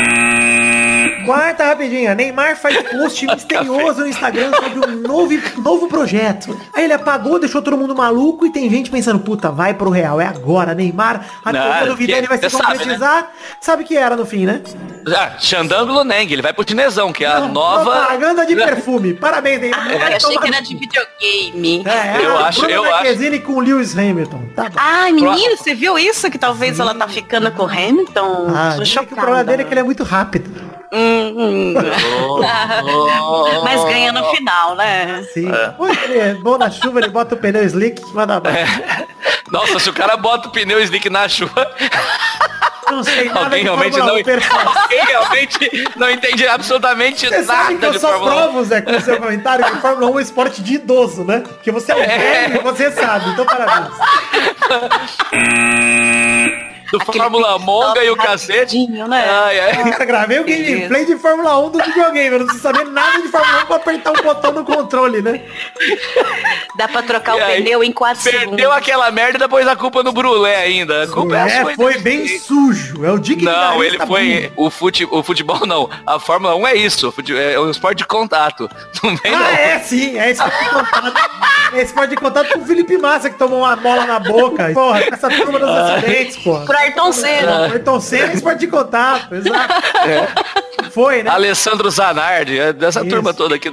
Quarta rapidinha. Neymar faz post [laughs] misterioso no Instagram sobre um novo, novo projeto. Aí ele apagou, deixou todo mundo maluco e tem gente pensando, puta, vai pro Real, é agora. Neymar, a Não, do Vidani que- vai se você sabe, né? concretizar. Sabe o que era no fim, né? Ah, Xandango Luneng, ele vai pro chinesão, que é a nova. Propaganda de [laughs] perfume. Parabéns, Neymar. Ah, eu achei que era de videogame. É, Eu a acho- Bruna eu acho. Marquezine com Lewis Hamilton. Tá bom. Ai, menino, você viu isso? Que talvez ela tá ficando com o Hamilton? Ah, o problema dele é que ele é muito rápido. Hum, hum. [laughs] Mas ganha no final, né? Sim. Pô, ele é bom na chuva, ele bota o pneu slick, manda abaixo. Nossa, se o cara bota o pneu slick na chuva, Não sei nada alguém realmente não, 1, perfeito. alguém realmente não entende absolutamente Você sabe que nada eu só Fórmula 1. provo, Zé, com o seu comentário, que Fórmula 1 é um esporte de idoso, né? Porque você é velho e você sabe, então parabéns. [laughs] do [laughs] Aquele Fórmula Monga e o cacete. né? Ai, ai. Cara, gravei o gameplay de Fórmula 1 do videogame. Eu não preciso saber nada de Fórmula 1 pra apertar um botão no controle, né? [laughs] Dá pra trocar E o aí, pneu em 4 Perdeu segundos. aquela merda e depois a culpa no Brulé ainda. A culpa é, É, foi bem sujo. É o Dick Não, ele foi. O, fute, o futebol não. A Fórmula 1 é isso. o É um esporte de contato. [laughs] Não vem, não. Ah, é sim, é esporte de contato. É esporte de contato com o Felipe Massa que tomou uma bola na boca. Porra, com essa turma dos acidentes, porra. Pro Ayrton Senna. Ayrton Senna é esporte de contato, exato. Foi, né? Alessandro Zanardi, é dessa Isso. turma toda aqui.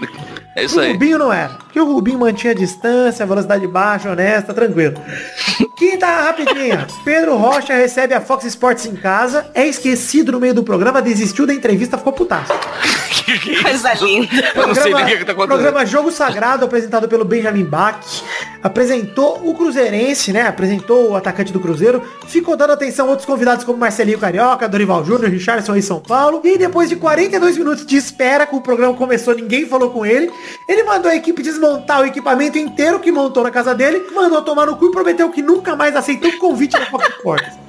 É isso O aí. Rubinho não era. Porque o Rubinho mantinha a distância, velocidade baixa, honesta, tranquilo. Quinta rapidinha. Pedro Rocha recebe a Fox Sports em casa, é esquecido no meio do programa, desistiu da entrevista, ficou putaço. [laughs] Coisa linda. [laughs] Eu não sei nem o que, que tá acontecendo. programa Jogo Sagrado, apresentado pelo Benjamin Bach. Apresentou o Cruzeirense, né? Apresentou o atacante do Cruzeiro. Ficou dando atenção a outros convidados como Marcelinho Carioca, Dorival Júnior, Richardson em São Paulo. E depois de 42 minutos de espera, que o programa começou, ninguém falou com ele. Ele mandou a equipe desmontar o equipamento inteiro que montou na casa dele, mandou tomar no cu e prometeu que nunca mais aceitou convite da Fox Sports.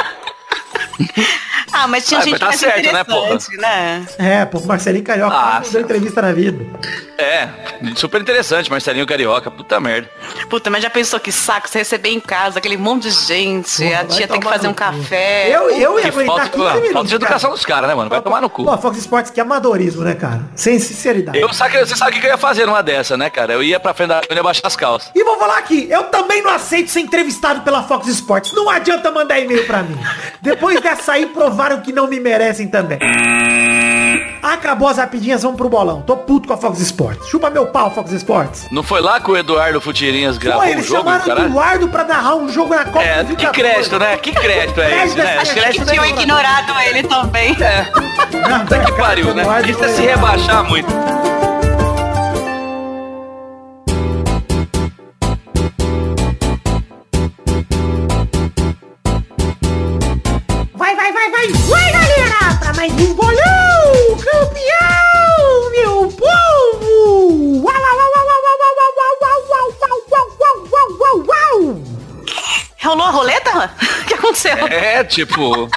Ah, mas tinha Ah, gente mas tá mais certo, né, porra? né? É, pô, Marcelinho Carioca Ah, deu entrevista na vida. É, super interessante, Marcelinho Carioca, puta merda. Puta, mas já pensou que saco você receber em casa aquele monte de gente, Porra, a tia tem que fazer um cu. café. Eu, eu ia aguentar falta, 15 falta minutos, de educação cara. dos caras, né, mano? Vai tomar no cu. Pô, Fox Sports que é amadorismo, né, cara? Sem sinceridade. Eu, sabe, você sabe o que eu ia fazer numa dessa, né, cara? Eu ia pra frente da câmera e baixar as calças. E vou falar aqui, eu também não aceito ser entrevistado pela Fox Sports. Não adianta mandar e-mail pra mim. Depois dessa [laughs] aí, provaram que não me merecem também. Acabou as rapidinhas, vamos pro bolão. Tô puto com a Fox Sports. Chupa meu pau, Fox Sports. Não foi lá que o Eduardo Futirinhas gravou o eles jogo, chamaram o caralho? Eduardo pra narrar um jogo na Copa É, que 2014. crédito, né? Que crédito é esse, né? Crédito, Crédito Que tinham ignorado ele também. Não, Puta que pariu, né? Isso é se rebaixar muito. vai, vai, vai, galera! Pra mais um bolão! Campeão, meu povo! Uau, uau, uau, Rolou a roleta? O que aconteceu? É, tipo.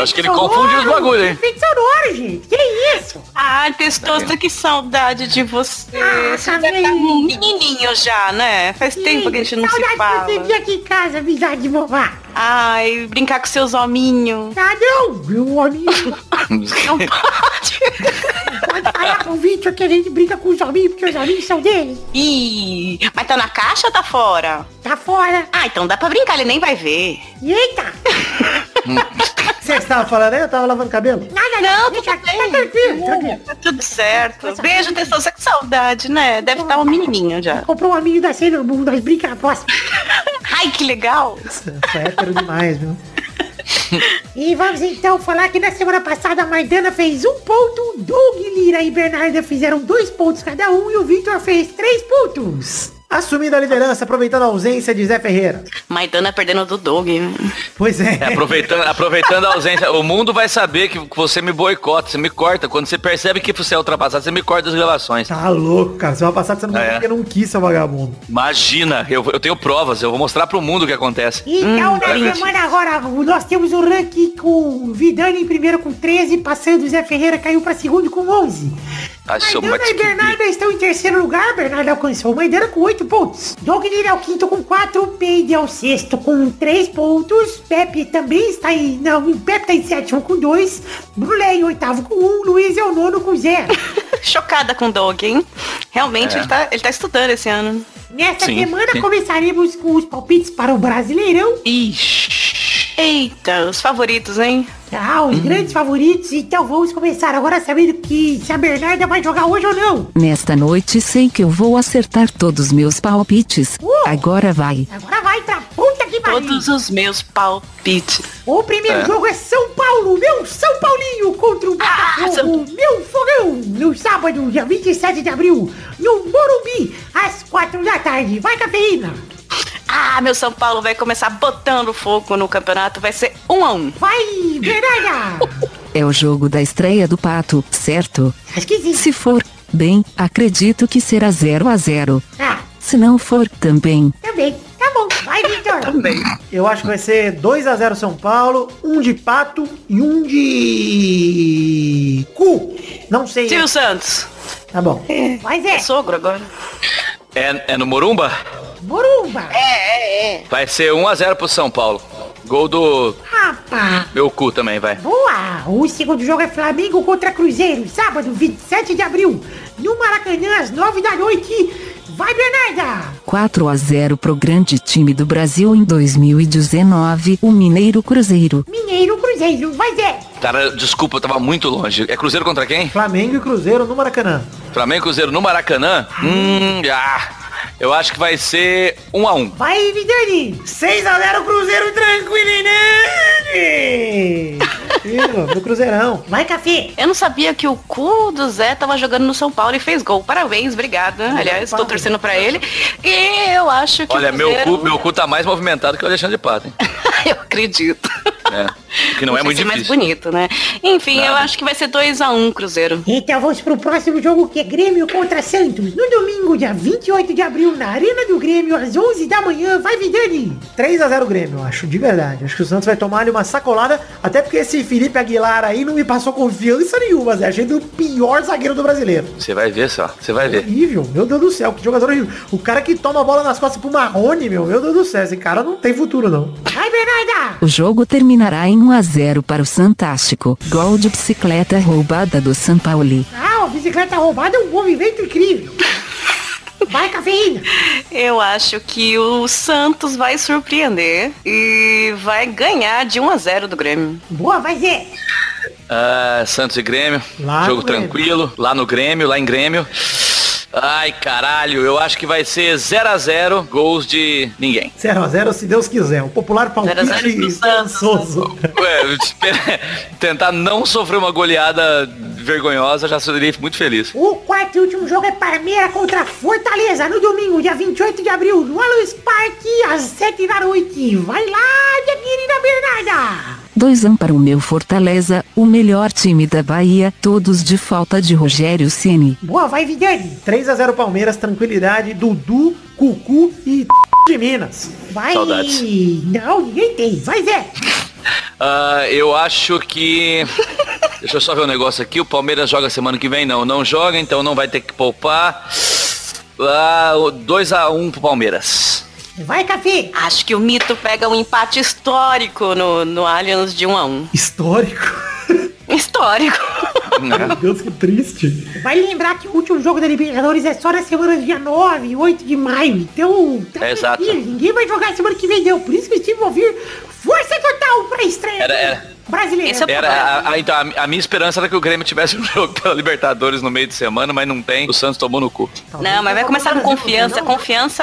acho que ele confundiu os bagulhos. hein? Efeito sonoro, gente. Que isso? Ah, testosta, que saudade de você. Ah, você tá já tá menininho já, né? Faz e tempo que a gente não se fala. Saudade de você vir aqui em casa amizade de bobar. Ai, brincar com seus hominhos. Ah, não! Meu amigo, [laughs] Não pode. pode falar com o Victor que a gente brinca com os amigos, porque os amigos são dele. Ih, mas tá na caixa ou tá fora? Tá fora. Ah, então dá pra brincar, ele nem vai ver. Eita! Você estava falando aí? Eu tava lavando cabelo? Nada não, tudo bem. tá tranquilo, tranquilo. Tá tudo certo. Beijo, Testosta, que saudade, né? Deve estar um menininho já. Comprou um amigo da Sailor Moon, nós brinca na [laughs] próxima. Ai, que legal. Foi hétero demais, viu? [laughs] E vamos então falar que na semana passada a Maidana fez um ponto, Doug Lira e Bernarda fizeram dois pontos cada um e o Victor fez três pontos. Assumindo a liderança, aproveitando a ausência de Zé Ferreira. Maidana perdendo do Doug. Pois é. É, aproveitando, aproveitando a ausência, o mundo vai saber que você me boicota, você me corta. Quando você percebe que você é ultrapassado, você me corta as gravações. Tá louco, cara. Semana passada você não É. porque não quis, seu vagabundo. Imagina, eu, eu tenho provas, eu vou mostrar pro mundo o que acontece. Então, na print. semana agora, nós temos o ranking com Vidani em primeiro com 13, passando o Zé Ferreira, caiu pra segundo com 11. Seu Maidana e Bernarda estão em terceiro lugar. Bernarda alcançou o Maidana com 8 pontos. Dogner é o quinto com 4. Peide é o sexto com 3 pontos. Pepe também está em... Não, o Pepe está em sétimo com 2. Brulé em oitavo com 1. Um, Luiz é o nono com 0. [laughs] Chocada com o Doug, hein? Realmente É. ele, tá, ele tá estudando esse ano. Nesta Sim, semana sim. começaremos com os palpites para o Brasileirão. Ixi. Eita, os favoritos, hein? Ah, os grandes favoritos. Então vamos começar agora sabendo que se a Bernarda vai jogar hoje ou não. Nesta noite sei que eu vou acertar todos meus palpites. Uh! Agora vai. Agora vai pra puta que pariu. Todos os meus palpites. O primeiro É. jogo é São Paulo, meu São Paulinho contra o Ah, Botafogo, meu fogão, no sábado, dia 27 de abril, no Morumbi, às 4 da tarde. Vai, cafeína! Ah, meu São Paulo vai começar botando fogo no campeonato. Vai ser um a um. Vai, Bernarda! É o jogo da estreia do Pato, certo? Acho que sim. Se for, bem, acredito que será 0 a 0. Ah, Se não for, também. também. Tá bom, vai. Vitor. Eu acho que vai ser 2x0 São Paulo, um de pato e um de... Cu. Não sei. Silvio Santos. Tá bom. Vai, É Zé. sogro agora. É, é no Morumba? Borumba. Vai ser 1x0 pro São Paulo. Gol do Rapaz. meu cu também, vai. Boa! O segundo jogo é Flamengo contra Cruzeiro, sábado, 27 de abril, no Maracanã, às 9 da noite. Vai, Bernarda! 4 a 0 pro grande time do Brasil em 2019, o Mineiro Cruzeiro. Mineiro Cruzeiro, vai, Zé! Cara, desculpa, eu tava muito longe. É Cruzeiro contra quem? Flamengo e Cruzeiro no Maracanã. Flamengo e Cruzeiro no Maracanã? Hum, ah, eu acho que vai ser 1x1. Vai, Vidani! 6x0 Cruzeiro tranquilidade! [laughs] Ih, no Cruzeirão. Vai, Café! Eu não sabia que o cu do Zé tava jogando no São Paulo e fez gol. Parabéns, obrigada. Aliás, tô torcendo pra ele. E eu acho que Olha, o meu Cruzeiro... cu, meu cu tá mais movimentado que o Alexandre de Pato, hein? [laughs] [laughs] eu acredito. É. Que não é Podia muito mais difícil. bonito, né? Enfim, eu acho que vai ser 2x1 Cruzeiro. Então vamos pro próximo jogo que é Grêmio contra Santos. No domingo, dia 28 de abril, na Arena do Grêmio, às 11 da manhã. Vai, Vidani! 3x0 Grêmio, eu acho, de verdade. Acho que o Santos vai tomar ali uma sacolada, até porque esse Felipe Aguilar aí não me passou confiança nenhuma, Zé. Achei do pior zagueiro do brasileiro. Você vai ver só, você vai ver. Horrível, meu Deus do céu, que jogador horrível. O cara que toma a bola nas costas pro Marrone, meu, meu Deus do céu, esse cara não tem futuro, não. O jogo terminará em 1 a 0 para o Santástico. Gol de bicicleta roubada do São Paulo. Ah, a bicicleta roubada é um movimento incrível. Vai, cafeína! Eu acho que o Santos vai surpreender e vai ganhar de 1 a 0 do Grêmio. Boa, vai, Zé! Ah, Santos e Grêmio. Lá jogo Grêmio. tranquilo. Lá no Grêmio, lá em Grêmio. Ai, caralho, eu acho que vai ser 0x0, gols de ninguém. 0x0, se Deus quiser. O popular 0 a 0 pro palpite. Sansoso. Ué, eu espero- [laughs] tentar não sofrer uma goleada vergonhosa, já seria muito feliz. O quarto e último jogo é Palmeiras contra Fortaleza, no domingo, dia 28 de abril, no Allianz Parque, às 7 da noite. Vai lá, minha querida Bernarda! 2 a 1 para o meu Fortaleza, o melhor time da Bahia, todos de falta de Rogério Ceni. Boa, vai, Vidani! 3x0 Palmeiras, tranquilidade, Dudu, Cucu e de Minas. Vai! Saudades. Não, ninguém tem. Vai, Zé! Ah, eu acho que. [laughs] Deixa eu só ver um negócio aqui. O Palmeiras joga semana que vem? Não, não joga, então não vai ter que poupar. Ah, 2x1 pro Palmeiras. Vai, Café! Acho que o Mito pega um empate histórico no, no Allianz de 1 a 1 Histórico. [laughs] Histórico. Meu Deus, que triste. Vai lembrar que o último jogo da Libertadores é só na semana dia 9 e 8 de maio. Então, tá É, exato. Ninguém vai jogar semana que vem, não. Por isso que eu tive que ouvir força total pra estreia Era- era- brasileira. Esse é Era, a, a- então, a, a minha esperança era que o Grêmio tivesse [laughs] um jogo pela Libertadores no meio de semana, mas não tem. O Santos tomou no cu. Não, mas vai começar com confiança. Confiança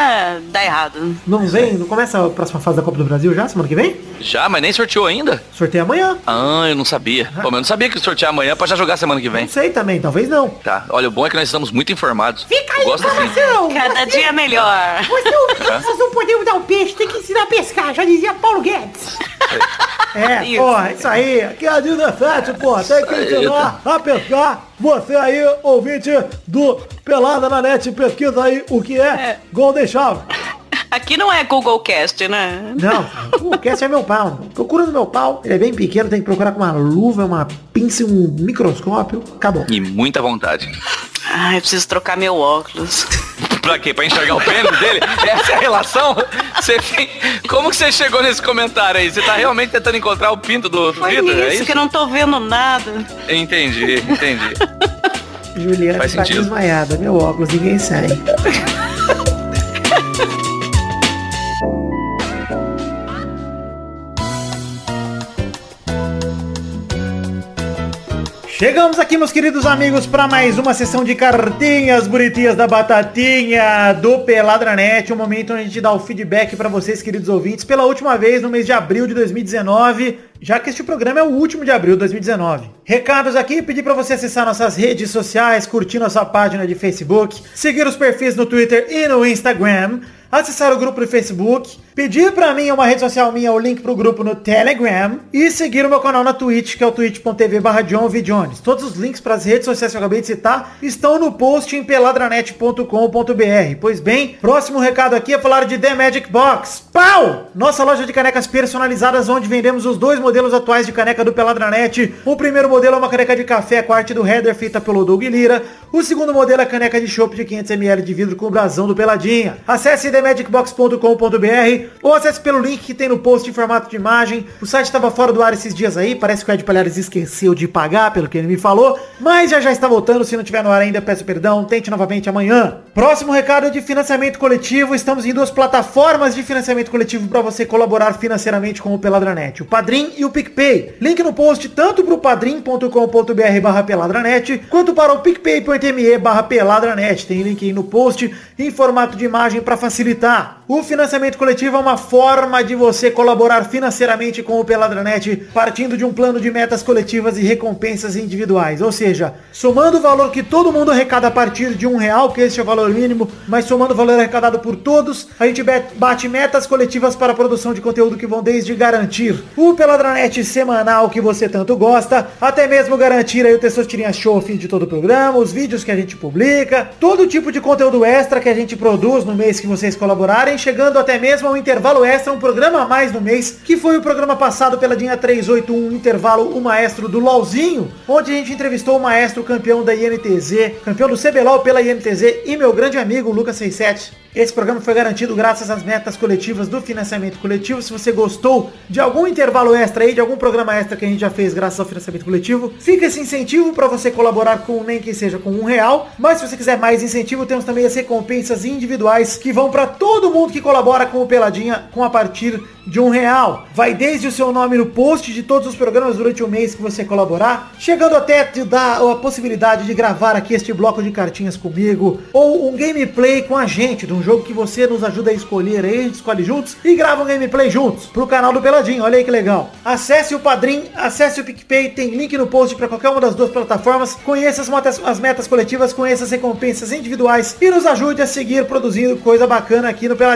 dá errado. Não vem? Não começa a próxima fase da Copa do Brasil já, semana que vem? Já, mas nem sorteou ainda? Sorteio amanhã. Ah, eu não sabia. Pô, mas eu não sabia que sortear amanhã pra já jogar semana que vem. Não sei também, talvez não. Tá, olha, o bom é que nós estamos muito informados. Fica aí, gosto assim. informação! Cada Você- dia melhor. Você [laughs] ouvinte, vocês não podemos dar o peixe, tem que ensinar a pescar, já dizia Paulo Guedes. É, Isso. porra, isso aí. Aqui é a 17, porra. Tem que ensinar a pescar. Você aí, ouvinte do Pelada na Net, pesquisa aí o que é, Golden Shower. Aqui não é Google Cast, né? Não, o cast é meu pau. Procura no meu pau. Ele é bem pequeno, tem que procurar com uma luva, uma pinça e um microscópio. Acabou. E muita vontade. Ai, eu preciso trocar meu óculos. Pra quê? Pra enxergar o pênis dele? Essa é a relação? Você tem... Como que você chegou nesse comentário aí? Você tá realmente tentando encontrar o pinto do, do Vitor? É isso isso? que eu não tô vendo nada. Entendi, entendi. Juliana Faz está sentido. desmaiada. Meu óculos, ninguém sai. Chegamos aqui, meus queridos amigos, para mais uma sessão de cartinhas bonitinhas da Batatinha do Peladranet, um momento onde a gente dá o feedback para vocês, queridos ouvintes, pela última vez no mês de abril de 2019, já que este programa é o último de abril de 2019. Recados aqui, pedir para você acessar nossas redes sociais, curtir nossa página de Facebook, seguir os perfis no Twitter e no Instagram, acessar o grupo do Facebook, pedir pra mim uma rede social minha, o link pro grupo no Telegram e seguir o meu canal na Twitch, que é o twitch.tv barra. Todos os links para as redes sociais que eu acabei de citar estão no post em peladranet.com.br. Pois bem, próximo recado aqui é falar de The Magic Box. Pau! Nossa loja de canecas personalizadas onde vendemos os dois modelos atuais de caneca do Peladranet. O primeiro modelo é uma caneca de café com arte do header feita pelo Doug Lira. O segundo modelo é a caneca de chopp de 500ml de vidro com o brasão do Peladinha. Acesse themagicbox.com.br ou acesse pelo link que tem no post em formato de imagem. O site estava fora do ar esses dias aí, parece que o Ed Palhares esqueceu de pagar, pelo que ele me falou, mas já já está voltando, se não tiver no ar ainda, peço perdão, tente novamente amanhã. Próximo recado é de financiamento coletivo, estamos em duas plataformas de financiamento coletivo para você colaborar financeiramente com o Peladranet, o Padrim e o PicPay. Link no post tanto para o padrim.com.br barra peladranet, quanto para o picpay.me barra peladranet. Tem link aí no post em formato de imagem para facilitar gritar. O financiamento coletivo é uma forma de você colaborar financeiramente com o Peladranet, partindo de um plano de metas coletivas e recompensas individuais. Ou seja, somando o valor que todo mundo arrecada a partir de um real, que esse é o valor mínimo, mas somando o valor arrecadado por todos, a gente bate metas coletivas para a produção de conteúdo que vão desde garantir o Peladranet semanal que você tanto gosta, até mesmo garantir aí o Testosterinha Show ao fim de todo o programa, os vídeos que a gente publica, todo tipo de conteúdo extra que a gente produz no mês que vocês colaborarem, chegando até mesmo ao intervalo extra, um programa a mais no mês, que foi o programa passado pela Dinha 381, intervalo o maestro do LOLzinho, onde a gente entrevistou o maestro campeão da INTZ, campeão do CBLOL pela INTZ e meu grande amigo Lucas 67. Esse programa foi garantido graças às metas coletivas do financiamento coletivo. Se você gostou de algum intervalo extra aí, de algum programa extra que a gente já fez graças ao financiamento coletivo, fica esse incentivo para você colaborar com nem que seja com um real. Mas se você quiser mais incentivo, temos também as recompensas individuais que vão para todo mundo que colabora com o Peladinha com a partir de um real. Vai desde o seu nome no post de todos os programas durante o mês que você colaborar, chegando até te dar a possibilidade de gravar aqui este bloco de cartinhas comigo, ou um gameplay com a gente, de um jogo que você nos ajuda a escolher aí, a gente escolhe juntos e grava um gameplay juntos pro canal do Peladinho, olha aí que legal. Acesse o Padrim, acesse o PicPay, tem link no post para qualquer uma das duas plataformas, conheça as metas, as metas coletivas, conheça as recompensas individuais e nos ajude a seguir produzindo coisa bacana aqui no Peladinho.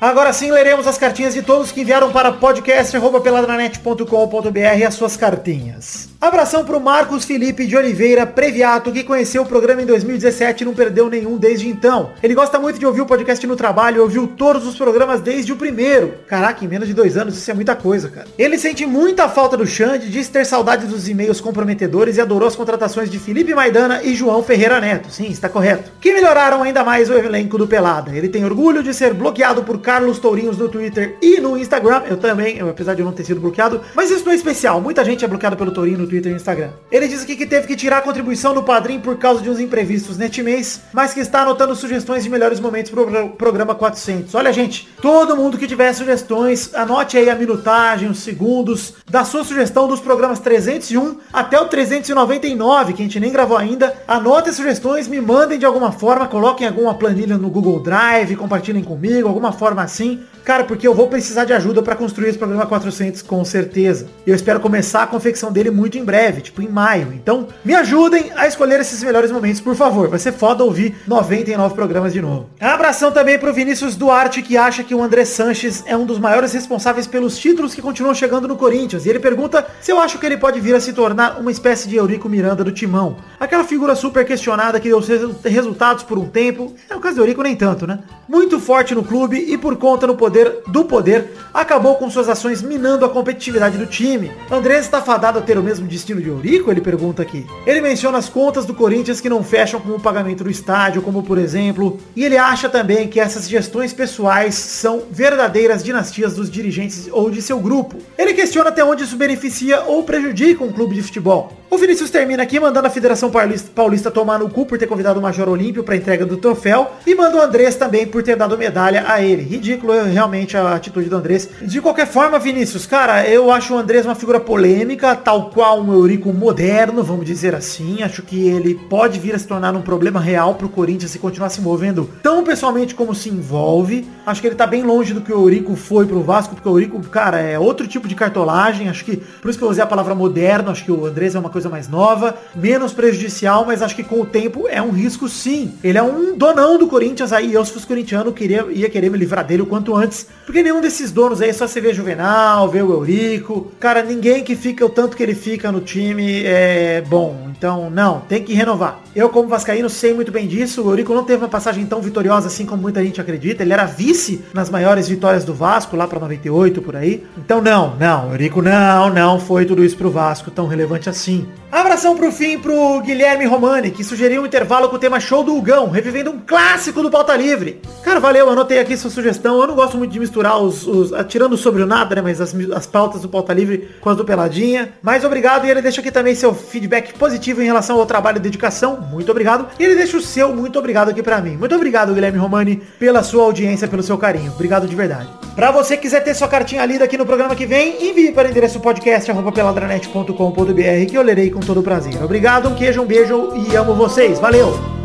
Agora sim, leremos as cartinhas de todos que enviaram para podcast.peladranet.com.br as suas cartinhas. Abração pro Marcos Felipe de Oliveira Previato, que conheceu o programa em 2017 e não perdeu nenhum desde então. Ele gosta muito de ouvir o podcast no trabalho, ouviu todos os programas desde o primeiro. Caraca, em menos de dois anos isso é muita coisa, cara. Ele sente muita falta do Xande, diz ter saudade dos e-mails comprometedores e adorou as contratações de Felipe Maidana e João Ferreira Neto. Sim, está correto. Que melhoraram ainda mais o elenco do Pelada. Ele tem orgulho de ser bloqueado por Carlos Tourinhos no Twitter e no Instagram. Eu também, eu, apesar de eu não ter sido bloqueado. Mas isso não é especial. Muita gente é bloqueada pelo Tourinho no Twitter e Instagram. Ele diz aqui que teve que tirar a contribuição do padrinho por causa de uns imprevistos neste mês, mas que está anotando sugestões de melhores momentos pro programa 400. Olha, gente, todo mundo que tiver sugestões, anote aí a minutagem, os segundos da sua sugestão dos programas 301 até o 399, que a gente nem gravou ainda. Anote sugestões, me mandem de alguma forma, coloquem alguma planilha no Google Drive, compartilhem comigo, alguma forma assim. Cara, porque eu vou precisar de ajuda para construir esse programa 400 com certeza. Eu espero começar a confecção dele muito em breve, tipo em maio. Então, me ajudem a escolher esses melhores momentos, por favor. Vai ser foda ouvir 99 programas de novo. Abração também pro Vinícius Duarte, que acha que o André Sanches é um dos maiores responsáveis pelos títulos que continuam chegando no Corinthians. E ele pergunta se eu acho que ele pode vir a se tornar uma espécie de Eurico Miranda do Timão. Aquela figura super questionada que deu resultados por um tempo. É o caso do Eurico nem tanto, né? Muito forte no clube e por conta no poder do poder, acabou com suas ações minando a competitividade do time. Andrés está fadado a ter o mesmo destino de Eurico? Ele pergunta aqui. Ele menciona as contas do Corinthians que não fecham com o pagamento do estádio, como por exemplo, e ele acha também que essas gestões pessoais são verdadeiras dinastias dos dirigentes ou de seu grupo. Ele questiona até onde isso beneficia ou prejudica um clube de futebol. O Vinícius termina aqui mandando a Federação Paulista, tomar no cu por ter convidado o Major Olímpio para entrega do troféu e manda o Andrés também por ter dado medalha a ele. Ridículo realmente a atitude do Andrés. De qualquer forma, Vinícius, cara, eu acho o Andrés uma figura polêmica, tal qual um Eurico moderno, vamos dizer assim. Acho que ele pode vir a se tornar um problema real pro Corinthians se continuar se envolvendo tão pessoalmente como se envolve. Acho que ele tá bem longe do que o Eurico foi pro Vasco, porque o Eurico, cara, é outro tipo de cartolagem. Acho que, por isso que eu usei a palavra moderno, acho que o Andrés é uma coisa mais nova, menos prejudicial, mas acho que com o tempo é um risco sim. Ele é um donão do Corinthians aí, eu se fosse corintiano, queria, ia querer me livrar dele o quanto antes, porque nenhum desses donos aí, só você vê Juvenal, vê o Eurico, cara, ninguém que fica o tanto que ele fica no time é bom. Então, não, tem que renovar. Eu, como vascaíno, sei muito bem disso. O Eurico não teve uma passagem tão vitoriosa assim como muita gente acredita. Ele era vice nas maiores vitórias do Vasco, lá pra 98, por aí. Então, não, não, Eurico não, não foi tudo isso pro Vasco tão relevante assim. Abração pro fim pro Guilherme Romani, que sugeriu um intervalo com o tema show do Hugão, revivendo um clássico do Pauta Livre. Cara, valeu, anotei aqui sua sugestão. Eu não gosto muito de misturar os, os tirando sobre o nada, né, mas as, as pautas do Pauta Livre com as do Peladinha. Mas obrigado, e ele deixa aqui também seu feedback positivo em relação ao trabalho e dedicação. Muito obrigado. E ele deixa o seu muito obrigado aqui pra mim. Muito obrigado, Guilherme Romani, pela sua audiência, pelo seu carinho. Obrigado de verdade. Pra você quiser ter sua cartinha lida aqui no programa que vem, envie para o endereço podcast arroba peladranet.com.br que eu lerei com todo prazer. Obrigado, um queijo, um beijo e amo vocês. Valeu!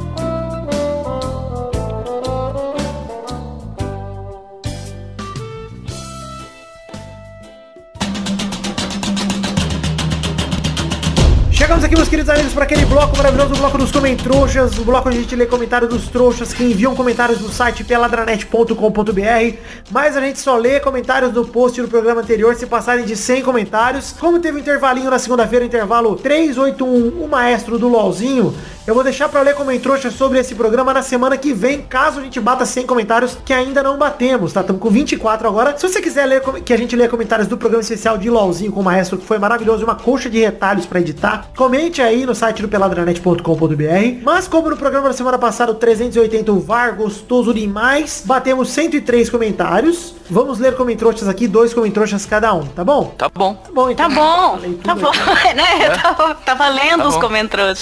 Queridos amigos, para aquele bloco maravilhoso, o bloco dos comentroxas, o bloco onde a gente lê comentários dos trouxas que enviam comentários no site peladranet.com.br, mas a gente só lê comentários do post do programa anterior se passarem de 100 comentários. Como teve um intervalinho na segunda-feira, intervalo 381, o maestro do LOLzinho, eu vou deixar para ler comentroxa sobre esse programa na semana que vem, caso a gente bata 100 comentários, que ainda não batemos, tá? Estamos com 24 agora. Se você quiser ler que a gente lê comentários do programa especial de LOLzinho com o maestro, que foi maravilhoso, uma coxa de retalhos para editar, comente aí no site do peladranet.com.br. Mas como no programa da semana passada, o 380 o VAR, gostoso demais, batemos 103 comentários. Vamos ler comentroxas aqui, dois comentroxas cada um, tá bom? Tá bom. Tá bom, então. Tá bom, tá bom, [laughs] né? Eu tava, tava lendo Tá os bom. comentroxas,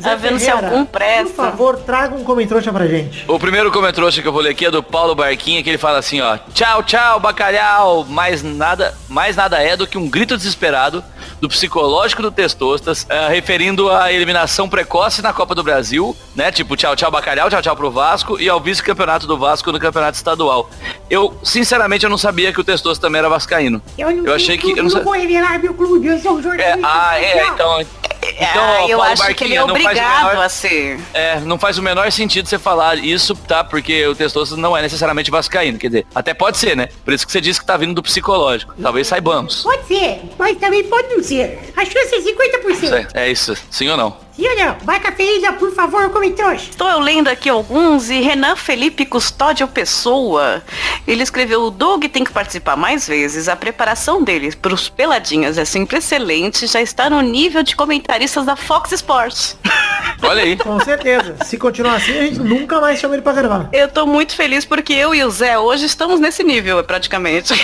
Zé tá vendo se algum Por presta. favor, traga um comentroxa pra gente. O primeiro comentário que eu vou ler aqui é do Paulo Barquinha, que ele fala assim, ó. Tchau, tchau, bacalhau. Mais nada, mais nada é do que um grito desesperado do psicológico do Testostas, eh, referindo à eliminação precoce na Copa do Brasil, né? Tipo, tchau, tchau, bacalhau, tchau, tchau pro Vasco e ao vice-campeonato do Vasco no campeonato estadual. Eu, sinceramente, eu não sabia que o Testoso também era vascaíno. Eu não Eu achei que- eu clube, não não sa- meu clube, eu sou um É, jornalista. ah, é, então... Então, ah, eu Paulo acho que ele é Barquinha, obrigado menor- a ser. É, não faz o menor sentido você falar isso, tá? Porque o Testoso não é necessariamente vascaíno, quer dizer, até pode ser, né? Por isso que você disse que tá vindo do psicológico. Talvez saibamos. Pode ser, mas também pode não ser. A chance é 50%. É, é isso, sim ou não? Não? Vai cafeína, por favor, come trouxa. Estou eu lendo aqui alguns e Renan Felipe Custódio Pessoa, ele escreveu, o Doug tem que participar mais vezes, a preparação dele para os peladinhas é sempre excelente, já está no nível de comentaristas da Fox Sports. [laughs] Olha aí. Com certeza. Se continuar assim, a gente nunca mais chama ele pra gravar. Eu tô muito feliz porque eu e o Zé hoje estamos nesse nível, praticamente.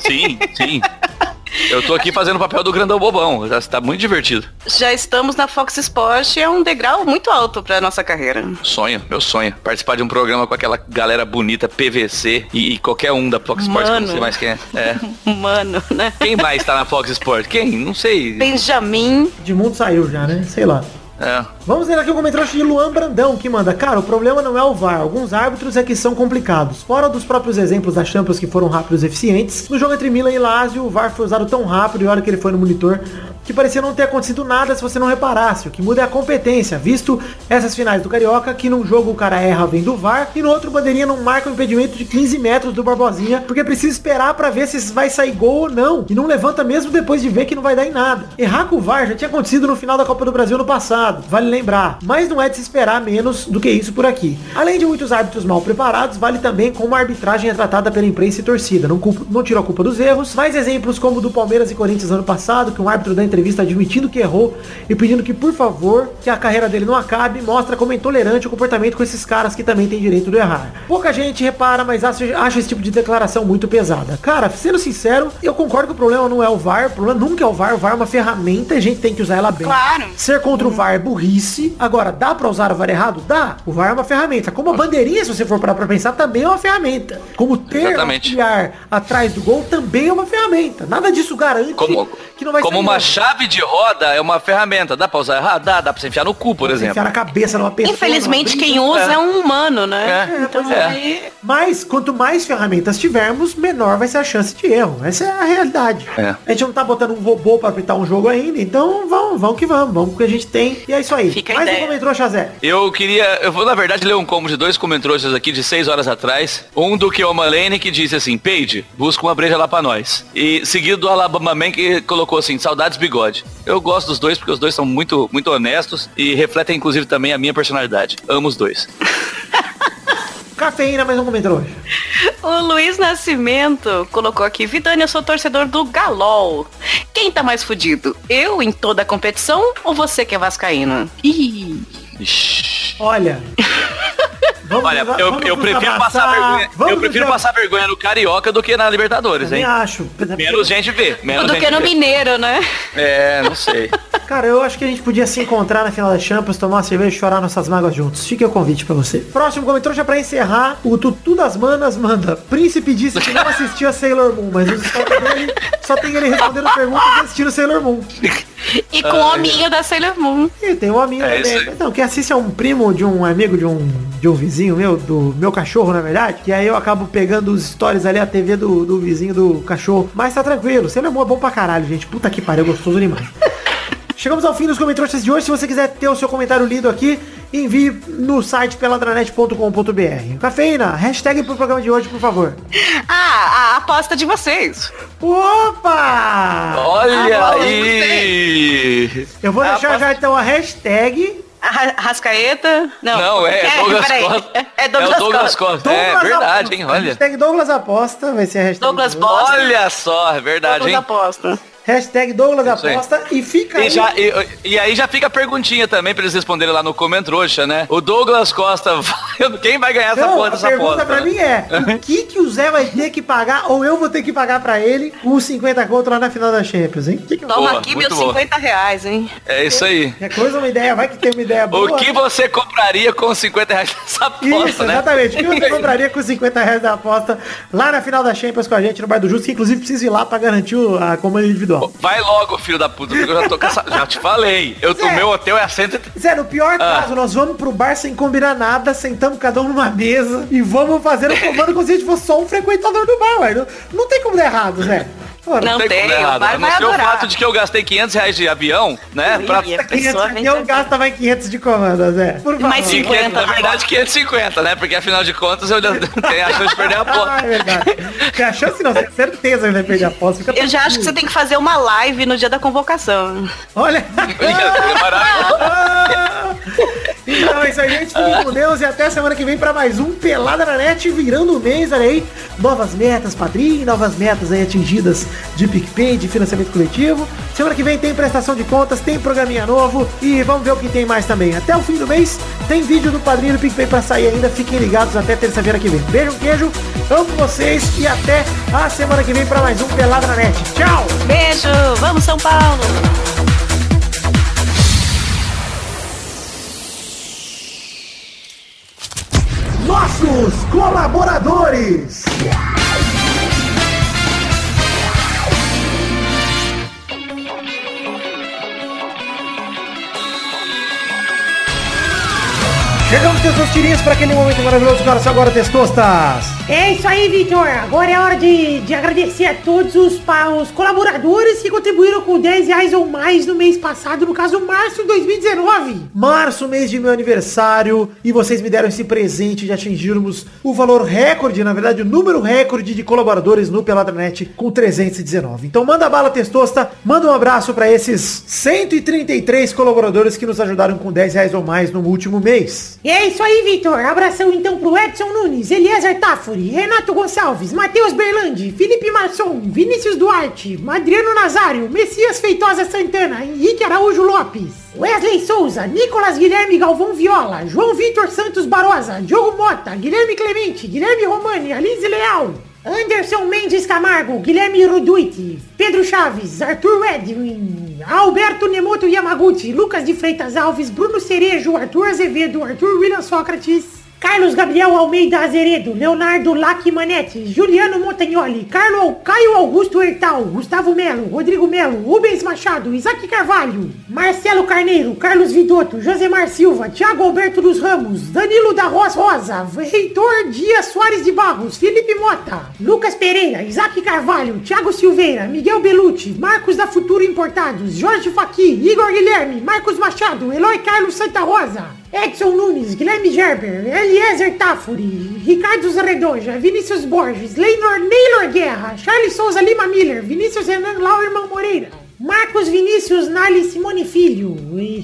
Sim, sim. [laughs] Eu tô aqui fazendo o papel do grandão bobão. Já tá muito divertido. Já estamos na Fox Sports e é um degrau muito alto para nossa carreira. Sonho, meu sonho. Participar de um programa com aquela galera bonita, PVC e, e qualquer um da Fox Sports, que eu não sei mais quem é. é. [laughs] Mano, né? Quem mais tá na Fox Sports? Quem? Não sei. Benjamin, Edmundo saiu já, né? Sei lá. É. Vamos ler aqui o comentário de Luan Brandão, que manda, cara, o problema não é o VAR, alguns árbitros é que são complicados. Fora dos próprios exemplos da Champions que foram rápidos e eficientes, no jogo entre Milan e Lazio, o VAR foi usado tão rápido e a hora que ele foi no monitor, que parecia não ter acontecido nada se você não reparasse. O que muda é a competência, visto essas finais do Carioca, que num jogo o cara erra vem do VAR, e no outro bandeirinha não marca um impedimento de 15 metros do Barbosinha, porque precisa esperar pra ver se vai sair gol ou não, e não levanta mesmo depois de ver que não vai dar em nada. Errar com o VAR já tinha acontecido no final da Copa do Brasil no passado, vale lembrar, mas não é de se esperar menos do que isso por aqui. Além de muitos árbitros mal preparados, vale também como a arbitragem é tratada pela imprensa e torcida. Não, culpo, não tiro a culpa dos erros, mas exemplos como o do Palmeiras e Corinthians ano passado, que um árbitro da entrevista admitindo que errou e pedindo que, por favor, que a carreira dele não acabe, mostra como é intolerante o comportamento com esses caras que também têm direito de errar. Pouca gente repara, mas acho, acho esse tipo de declaração muito pesada. Cara, sendo sincero, eu concordo que o problema não é o VAR, o problema nunca é o VAR, o VAR é uma ferramenta e a gente tem que usar ela bem. Claro. Ser contra o VAR é burrice. Agora, dá pra usar o VAR errado? Dá. O VAR é uma ferramenta. Como a bandeirinha, se você for parar pra pensar, também é uma ferramenta. Como ter Exatamente. auxiliar atrás do gol também é uma ferramenta. Nada disso garante Como, que não vai como sair uma chave de roda é uma ferramenta. Dá pra usar errado? Dá, dá pra você enfiar no cu, por Você exemplo. enfiar na cabeça numa pessoa. Infelizmente, numa quem usa é um humano, né? É, então pois é. aí. Mas quanto mais ferramentas tivermos, menor vai ser a chance de erro. Essa é a realidade. É. A gente não tá botando um robô pra apitar um jogo ainda, então vamos, vamos que vamos, vamos com o que a gente tem. E é isso aí. Fica Mais um comentário, Chazé. Eu queria, eu vou na verdade ler um combo de dois comentários aqui de seis horas atrás. Um do Kioma Lane que disse assim, Paige, busca uma breja lá pra nós. E seguido do Alabama Man que colocou assim, saudades bigode. Eu gosto dos dois porque os dois são muito, muito honestos e refletem inclusive também a minha personalidade. Amo os dois. [laughs] Cafeína, mais um comentário hoje. O Luiz Nascimento colocou aqui, Vidani, eu sou torcedor do Galol. Quem tá mais fudido? Eu em toda a competição ou você que é vascaíno? Ih. Olha. Vamos Olha, eu, vamos eu prefiro passar vergonha. Eu prefiro passar vergonha no Carioca do que na Libertadores, hein? acho. Menos gente vê. Menos Do gente que no vê. Mineiro, né? É, não sei. [laughs] Cara, eu acho que a gente podia se encontrar na final da Champions, tomar uma cerveja e chorar nossas mágoas juntos. Fica o convite pra você. Próximo comentário já pra encerrar. O Tutu das Manas manda. Príncipe disse que não assistia Sailor Moon, mas os dele só tem ele respondendo perguntas e assistindo Sailor Moon. E com o hominho da Sailor Moon. E tem um amigo É também. Não, quem assiste é um primo de um amigo de um, de um vizinho meu, do meu cachorro, na verdade. Que aí eu acabo pegando os stories ali, a TV do, do vizinho do cachorro. Mas tá tranquilo. Sailor Moon é bom pra caralho, gente. Puta que pariu, gostoso demais. [laughs] Chegamos ao fim dos comentários de hoje. Se você quiser ter o seu comentário lido aqui, envie no site peladranet.com.br. Cafeína, hashtag pro programa de hoje, por favor. Ah, a aposta de vocês. Opa! Olha aí! Eu vou deixar posso- já então a hashtag Rascaeta? Não. Não, é, Douglas peraí. Costa. É Douglas, é o Douglas Costa. Costa. É Douglas verdade, Aposta. hein? Olha. Hashtag Douglas Aposta, vai ser a hashtag. Douglas. Bosta. Olha só, é verdade, Douglas hein? aposta. Hashtag Douglas Isso aí. Aposta e fica aí. E, já, e, e aí já fica a perguntinha também pra eles responderem lá no Comentrouxa, né? O Douglas Costa, [laughs] vai- quem vai ganhar essa Não, porra a dessa pergunta aposta? pra né? mim é, [laughs] o que que o Zé vai ter que pagar ou eu vou ter que pagar pra ele os 50 conto lá na final da Champions, hein? Que que- Toma Boa, aqui meus boa. 50 reais, hein? É isso aí. É coisa, uma ideia, vai que tem uma ideia boa. O que você compraria com 50 reais nessa aposta, Isso, né? exatamente. O que você [laughs] compraria com 50 reais da aposta lá na final da Champions com a gente no Bar do Justo, que inclusive precisa ir lá pra garantir o- a comanda individual. Vai logo, filho da puta, porque eu já tô cansado. Já te falei. Eu, Zé. o meu hotel é a 130. Zé, no pior Ah. caso, nós vamos pro bar sem combinar nada, sentamos cada um numa mesa e vamos fazer o comando como se a gente fosse só um frequentador do bar, ué. Não, não tem como dar errado, Zé. [laughs] Não Não tem tem, o A não vai ser o adorar. fato de que eu gastei 500 reais de avião, né? Pra... Ui, a 500, pessoa vem eu gasta mais 500 de comanda, Zé. Por favor. Mais 50. 500, na verdade, 550, né? Porque afinal de contas eu já [laughs] tenho a chance de perder a Ah, aposta. é verdade. Tem a chance não, tem certeza que vai perder a aposta. Eu já acho que você tem que fazer uma live no dia da convocação. Olha. [laughs] [laughs] Então é isso aí, gente. Fiquem com Deus e até semana que vem pra mais um Pelada na Net, virando o mês, olha aí. Novas metas, padrinho, novas metas aí atingidas de PicPay, de financiamento coletivo. Semana que vem tem prestação de contas, tem programinha novo e vamos ver o que tem mais também. Até o fim do mês tem vídeo do padrinho do PicPay pra sair ainda. Fiquem ligados até terça-feira que vem. Beijo, queijo, amo vocês e até a semana que vem pra mais um Pelada na Net. Tchau! Beijo! Vamos, São Paulo! nossos colaboradores. Chegamos tirinhos para aquele momento maravilhoso, cara. Só agora, Testostas. É isso aí, Vitor. Agora é hora de, de agradecer a todos os, os colaboradores que contribuíram com 10 reais ou mais no mês passado, no caso, março de 2019. Março, mês de meu aniversário, e vocês me deram esse presente de atingirmos o valor recorde, na verdade, o número recorde de colaboradores no Peladranet com 319. Então manda bala, Testosta, manda um abraço para esses 133 colaboradores que nos ajudaram com 10 reais ou mais no último mês. E é isso aí, Vitor. Abração então pro Edson Nunes, Eliezer Tafuri, Renato Gonçalves, Matheus Berlandi, Felipe Marçom, Vinícius Duarte, Adriano Nazário, Messias Feitosa Santana, Henrique Araújo Lopes, Wesley Souza, Nicolas Guilherme Galvão Viola, João Vitor Santos Barosa, Diogo Mota, Guilherme Clemente, Guilherme Romani, Alice Leal, Anderson Mendes Camargo, Guilherme Roduiti, Pedro Chaves, Arthur Edwin, Alberto Nemoto Yamaguchi, Lucas de Freitas Alves, Bruno Cerejo, Arthur Azevedo, Arthur William Sócrates, Carlos Gabriel Almeida Azeredo, Leonardo Lacmanetti, Juliano Montagnoli, Carlo, Caio Augusto Hertal, Gustavo Melo, Rodrigo Melo, Rubens Machado, Isaac Carvalho, Marcelo Carneiro, Carlos Vidotto, Josemar Silva, Thiago Alberto dos Ramos, Danilo da Rosa Rosa, Reitor Dias Soares de Barros, Felipe Mota, Lucas Pereira, Isaac Carvalho, Thiago Silveira, Miguel Belucci, Marcos da Futuro Importados, Jorge Faqui, Igor Guilherme, Marcos Machado, Eloy Carlos Santa Rosa, Edson Nunes, Guilherme Gerber, Eliezer Tafuri, Ricardo Zredoja, Vinícius Borges, Leonor, Neylor Guerra, Charles Souza Lima Miller, Vinícius Renan Lauerman Moreira, Marcos Vinícius Nali Simone Filho,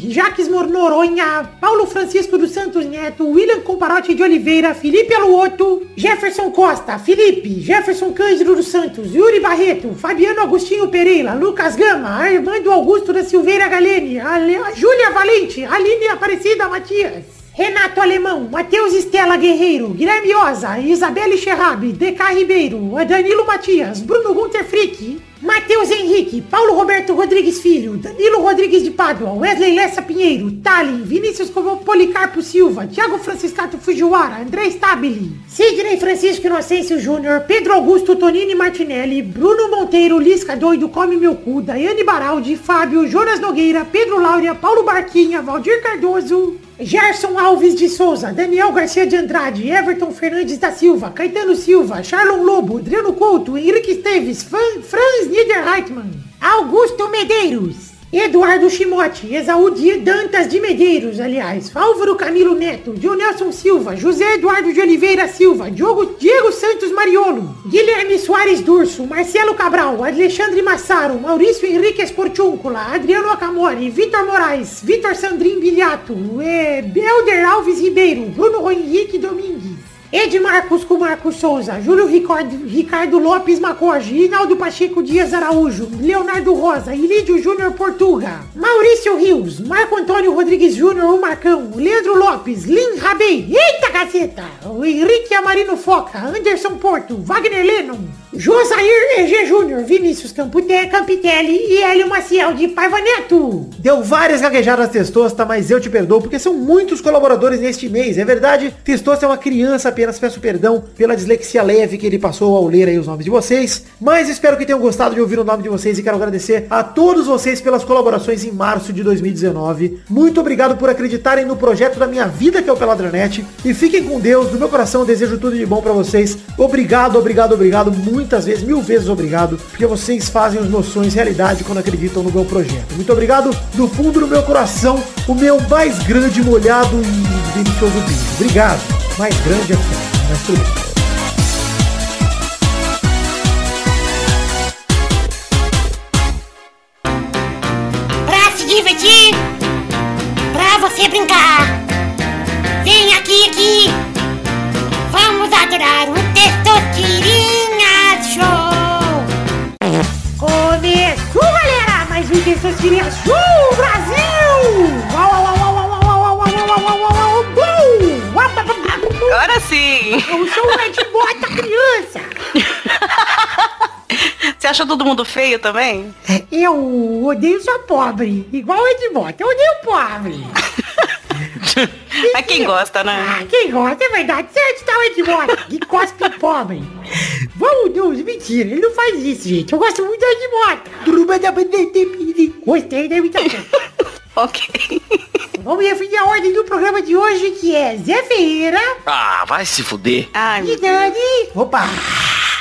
Jaques Mornoronha, Paulo Francisco dos Santos Neto, William Comparotti de Oliveira, Felipe Aluoto, Jefferson Costa, Felipe, Jefferson Cândido dos Santos, Yuri Barreto, Fabiano Agostinho Pereira, Lucas Gama, Armando Augusto da Silveira Galene, Ale- Júlia Valente, Aline Aparecida Matias. Renato Alemão, Matheus Estela Guerreiro, Guilherme Oza, Isabelle Cherrabi, DK Ribeiro, Danilo Matias, Bruno Gunter Frick, Matheus Henrique, Paulo Roberto Rodrigues Filho, Danilo Rodrigues de Pádua, Wesley Lessa Pinheiro, Tallin, Vinícius Como- Policarpo Silva, Thiago Franciscato Fujiwara, André Stabile, Sidney Francisco Inocêncio Júnior, Pedro Augusto Tonini Martinelli, Bruno Monteiro, Lisca Doido, Come Meu Cu, Daiane Baraldi, Fábio, Jonas Nogueira, Pedro Laura, Paulo Barquinha, Valdir Cardoso, Gerson Alves de Souza, Daniel Garcia de Andrade, Everton Fernandes da Silva, Caetano Silva, Charlon Lobo, Adriano Couto, Henrique Esteves, Fran- Franz Niederreitmann, Augusto Medeiros, Eduardo Chimote, Exaú Dantas de Medeiros, aliás, Álvaro Camilo Neto, Dionelson Silva, José Eduardo de Oliveira Silva, Diogo, Diego Santos Mariolo, Guilherme Soares Durso, Marcelo Cabral, Alexandre Massaro, Maurício Henrique Esportúncula, Adriano Acamori, Vitor Moraes, Vitor Sandrin Biliato, é, Belder Alves Ribeiro, Bruno Henrique Domingues, Edmarcos com Marcos Souza, Júlio Ricardo, Ricardo Lopes Macoge, Hinaldo Pacheco Dias Araújo, Leonardo Rosa, Ilídio Júnior Portuga, Maurício Rios, Marco Antônio Rodrigues Júnior, o Marcão, Leandro Lopes, Lin Rabei, eita caceta, o Henrique Amarino Foca, Anderson Porto, Wagner Lennon, Josair EG Júnior, Vinícius Campute, Campitelli e Hélio Maciel de Paiva Neto. Deu várias gaguejadas testosta, mas eu te perdoo porque são muitos colaboradores neste mês. É verdade, testosta é uma criança, apenas peço perdão pela dislexia leve que ele passou ao ler aí os nomes de vocês. Mas espero que tenham gostado de ouvir o nome de vocês e quero agradecer a todos vocês pelas colaborações em março de 2019. Muito obrigado por acreditarem no projeto da minha vida que é o Peladranet. E fiquem com Deus, do meu coração desejo tudo de bom pra vocês. Obrigado, obrigado, obrigado, muitas vezes, mil vezes obrigado, porque vocês fazem os meus sonhos realidade quando acreditam no meu projeto. Muito obrigado do fundo do meu coração, o meu mais grande, molhado e delicioso beijo. Obrigado. Mais grande é mas tudo bem. Você brincar. Vem aqui, aqui. Vamos adorar o Testosterinha ba, ba, bu, bu. Agora sim! Eu sou o Ed Bota criança! Você acha todo mundo feio também? Eu odeio só pobre, igual o Ed Bota. Eu odeio pobre. [laughs] Mas quem gosta, né? Ah, quem gosta é verdade. Certo está o Ed Bota, que cospe [laughs] pobre. Vamos, Deus, mentira. Ele não faz isso, gente. Eu gosto muito do Ed Bota. Gostei da imitação. [laughs] Ok. Vamos definir a ordem do programa de hoje, que é Zé Ferreira Ah, vai se fuder. Ai, e Dani Opa!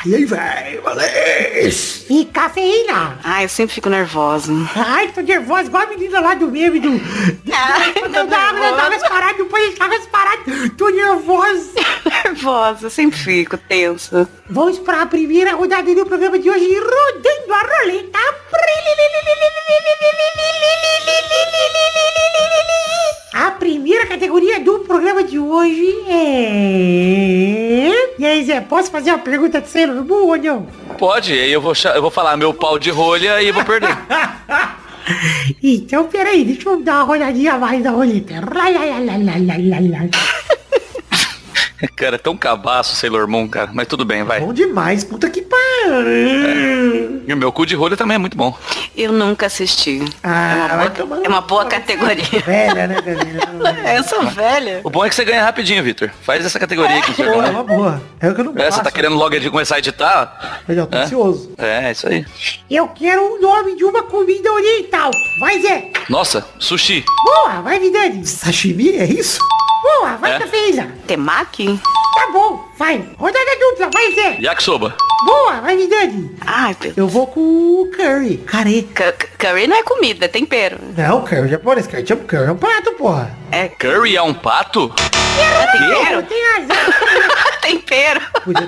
E aí, velho? Valês! e Cafeína. ai, eu sempre fico nervosa. Ai, tô nervosa, igual a menina lá do meme do... [laughs] Ai, tô Não dá, não dá mais parado, depois mais parado. Tô nervosa. [laughs] nervosa, eu sempre fico tensa. Vamos para a primeira rodada do programa de hoje, rodando a roleta. A primeira categoria do programa de hoje é... E aí, Zé, posso fazer uma pergunta de Sailor Moon ou não? Pode, aí eu vou, eu vou falar meu pau de rolha e vou perder. [laughs] Então, peraí, deixa eu dar uma rodadinha mais da roleta. [laughs] [laughs] Cara, é tão cabaço Sailor Moon, cara. Mas tudo bem, vai. Bom demais, puta que pariu. E o meu cu de rolho também é muito bom. Eu nunca assisti. Ah, é, vai uma boa, é uma boa categoria. Velha, né, Karina? [laughs] Eu sou velha. O bom é que você ganha rapidinho, Vitor. Faz essa categoria aqui. Pô, é uma boa. É o que eu não É, faço. você tá querendo logo de começar a editar? Eu já tô É? ansioso. É, isso aí. Eu quero o nome de uma comida oriental. Vai, Zé. Nossa, sushi. Boa, vai, Vidani. Sashimi, é isso? Boa, vai, É? Cafeína. Temaki? Tá bom, vai. Rodada dupla, vai, Zé. Yakisoba. Boa, vai, Vidani. Ai, meu Eu vou com o curry. Care. Cu- cu- Curry não é comida, é tempero. Não, curry japonês. Curry, tipo, curry é um prato, porra. É, Curry é um pato? é tempero? Tem [laughs] tempero.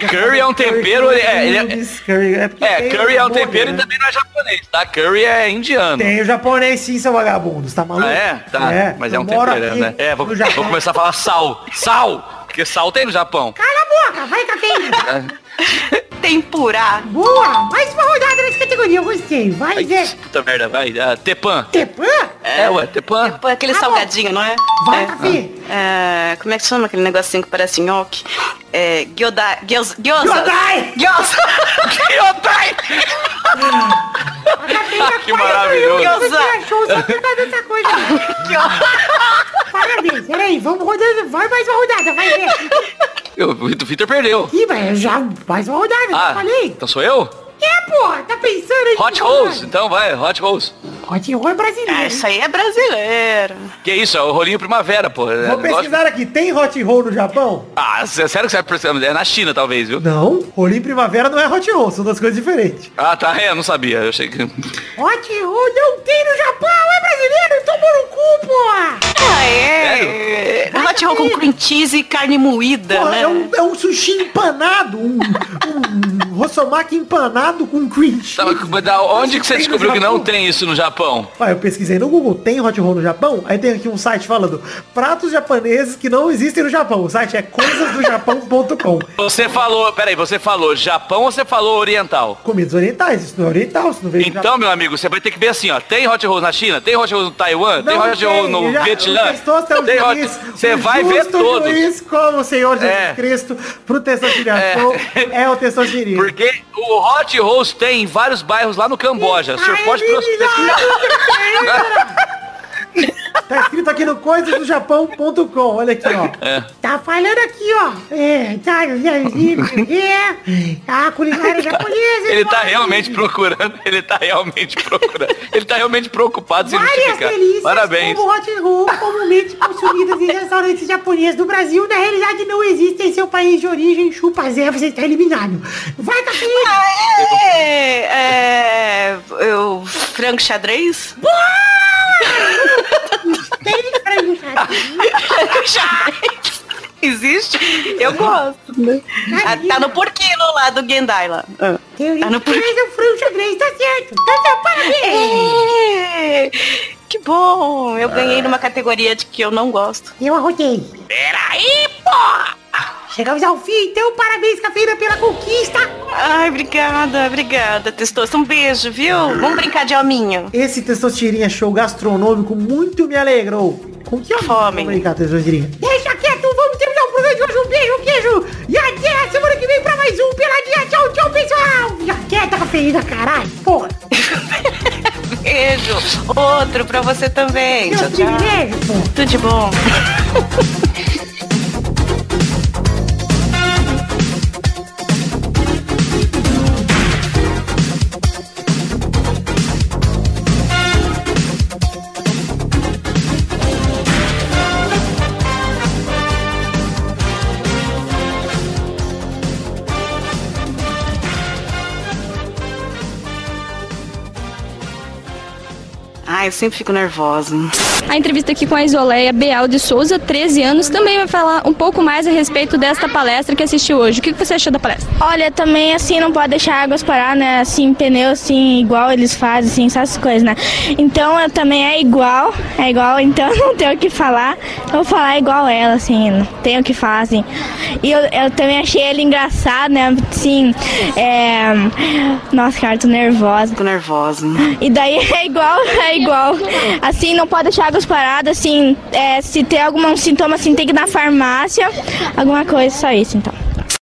Curry é um tempero, curry, é- ele é- curry, é, É, curry é um tempero né? e também não é japonês, tá? Curry é indiano. Tem o japonês sim, seu vagabundo. Você tá maluco? Ah, é? Tá. Mas é um tempero, aqui né? É, vou, vou começar a falar sal. Sal! Porque sal tem no Japão. Cala a boca, vai, Cafeína. [laughs] Tempurá. Boa, mais uma rodada nessa categoria, eu gostei. Vai, Ai, Zé. puta merda, vai. Ah, Tepan. Tepã? É, ué, Tepan. Pô, aquele Tá bom. salgadinho, não é? Vai, é. Café. É, como é que chama aquele negocinho que parece nhoque? É, gyodai. Gyoza. Gyoza. Gyodai! Gyoza. Cafeína [laughs] [laughs] Que maravilhoso. Você achou só por causa dessa coisa. [laughs] Parabéns, peraí, vamos rodando. Vai mais uma rodada, vai, Zé. Eu- O Vitor perdeu. Ih, mas já mais uma rodada, Ah, eu falei. então sou eu? É, porra, tá pensando aí? Hot Rose, então vai, Hot Rose. Hot Roll é brasileiro. Ah, isso aí é brasileiro. Que isso, é o rolinho primavera, pô. É, Vou negócio- pesquisar aqui. Tem hot roll no Japão? Ah, sé- sério que você vai precisar? É na China, talvez, viu? Não. Rolinho primavera não é hot roll. São duas coisas diferentes. Ah, tá, é, eu não sabia. Eu achei que... Hot Roll não tem no Japão, é brasileiro, tomou no cu, porra. Ah, é. Hot roll com cream cheese e carne moída, Porra, né? é, um, é um sushi empanado. Um, um rossomaki empanado com cream cheese. Tá, mas da onde que você Tem descobriu que não tem isso no Japão? Vai, eu pesquisei no Google, tem hot roll no Japão? Aí tem aqui um site falando pratos japoneses que não existem no Japão. O site é coisasdojapão.com. [laughs] Você falou, peraí, você falou Japão ou você falou oriental? Comidas orientais, isso não é oriental, isso não veio. Então, meu amigo, você vai ter que ver assim, ó. Tem hot roll na China? Tem hot roll no Taiwan? tem Não hot roll no já- Vietnã? é Tem hot... Você vai ver todos. juiz, como o Senhor Jesus É. Cristo, pro Testosterone é. o Testosterone. Porque o Hot Rolls tem em vários bairros lá no Camboja. O senhor Ai, pode pesquisar. [laughs] Tá escrito aqui no coisasdojapão.com, olha aqui, ó. É. Tá falando aqui, ó. É, tá, [laughs] é, a culinária japonesa. Ele tá realmente procurando, ele tá realmente procurando. Ele tá realmente preocupado em se justificar. delícias Parabéns. como hot roll, comumente consumidas em restaurantes japoneses do Brasil, na realidade não existem em seu país de origem. Chupa Zé, você está eliminado. Vai, cafeína. É, é, eu, frango xadrez? Tem [laughs] cara. xadrez? [laughs] Existe? Eu gosto, né? Ah, tá no porquilo lá do Gendai lá. Ah. Tá no porquilo. o frango xadrez, tá certo. Tá certo, parabéns. É, que bom, eu ganhei numa categoria de que eu não gosto. Eu arrotei. Peraí, pô! Chegamos ao fim, então parabéns, cafeína, pela conquista. Ai, obrigada, obrigada, Testosta. Um beijo, viu? Vamos brincar de hominho. Esse Testosterinha show gastronômico muito me alegrou. Com que Fome. Vamos brincar, Testosterinha. Deixa quieto, vamos terminar o programa de hoje. Um beijo, um queijo. E até a semana que vem pra mais um Peladinha. Tchau, tchau, pessoal. Já quieta, cafeína, caralho. Porra. [laughs] Beijo. Outro pra você também. Meu Tchau, tchau. porra. Tudo de bom. [laughs] eu sempre fico nervosa. A entrevista aqui com a Isoleia Beal de Souza, 13 anos, também vai falar um pouco mais a respeito desta palestra que assistiu hoje. O que você achou da palestra? Olha, também assim não pode deixar águas parar, né? Assim, pneu assim, igual eles fazem, assim, essas coisas, né? Então eu também é igual, é igual, [laughs] então eu não tenho o que falar. Eu vou falar igual ela, assim, não tenho o que falar, assim. E eu, eu também achei ele engraçado, né? Assim, é. Nossa, cara, tô nervosa. Fico nervosa. E daí é igual, [laughs] é igual. Assim, não pode deixar águas paradas, assim, é, se tem algum sintoma assim, tem que ir na farmácia, alguma coisa, só isso então.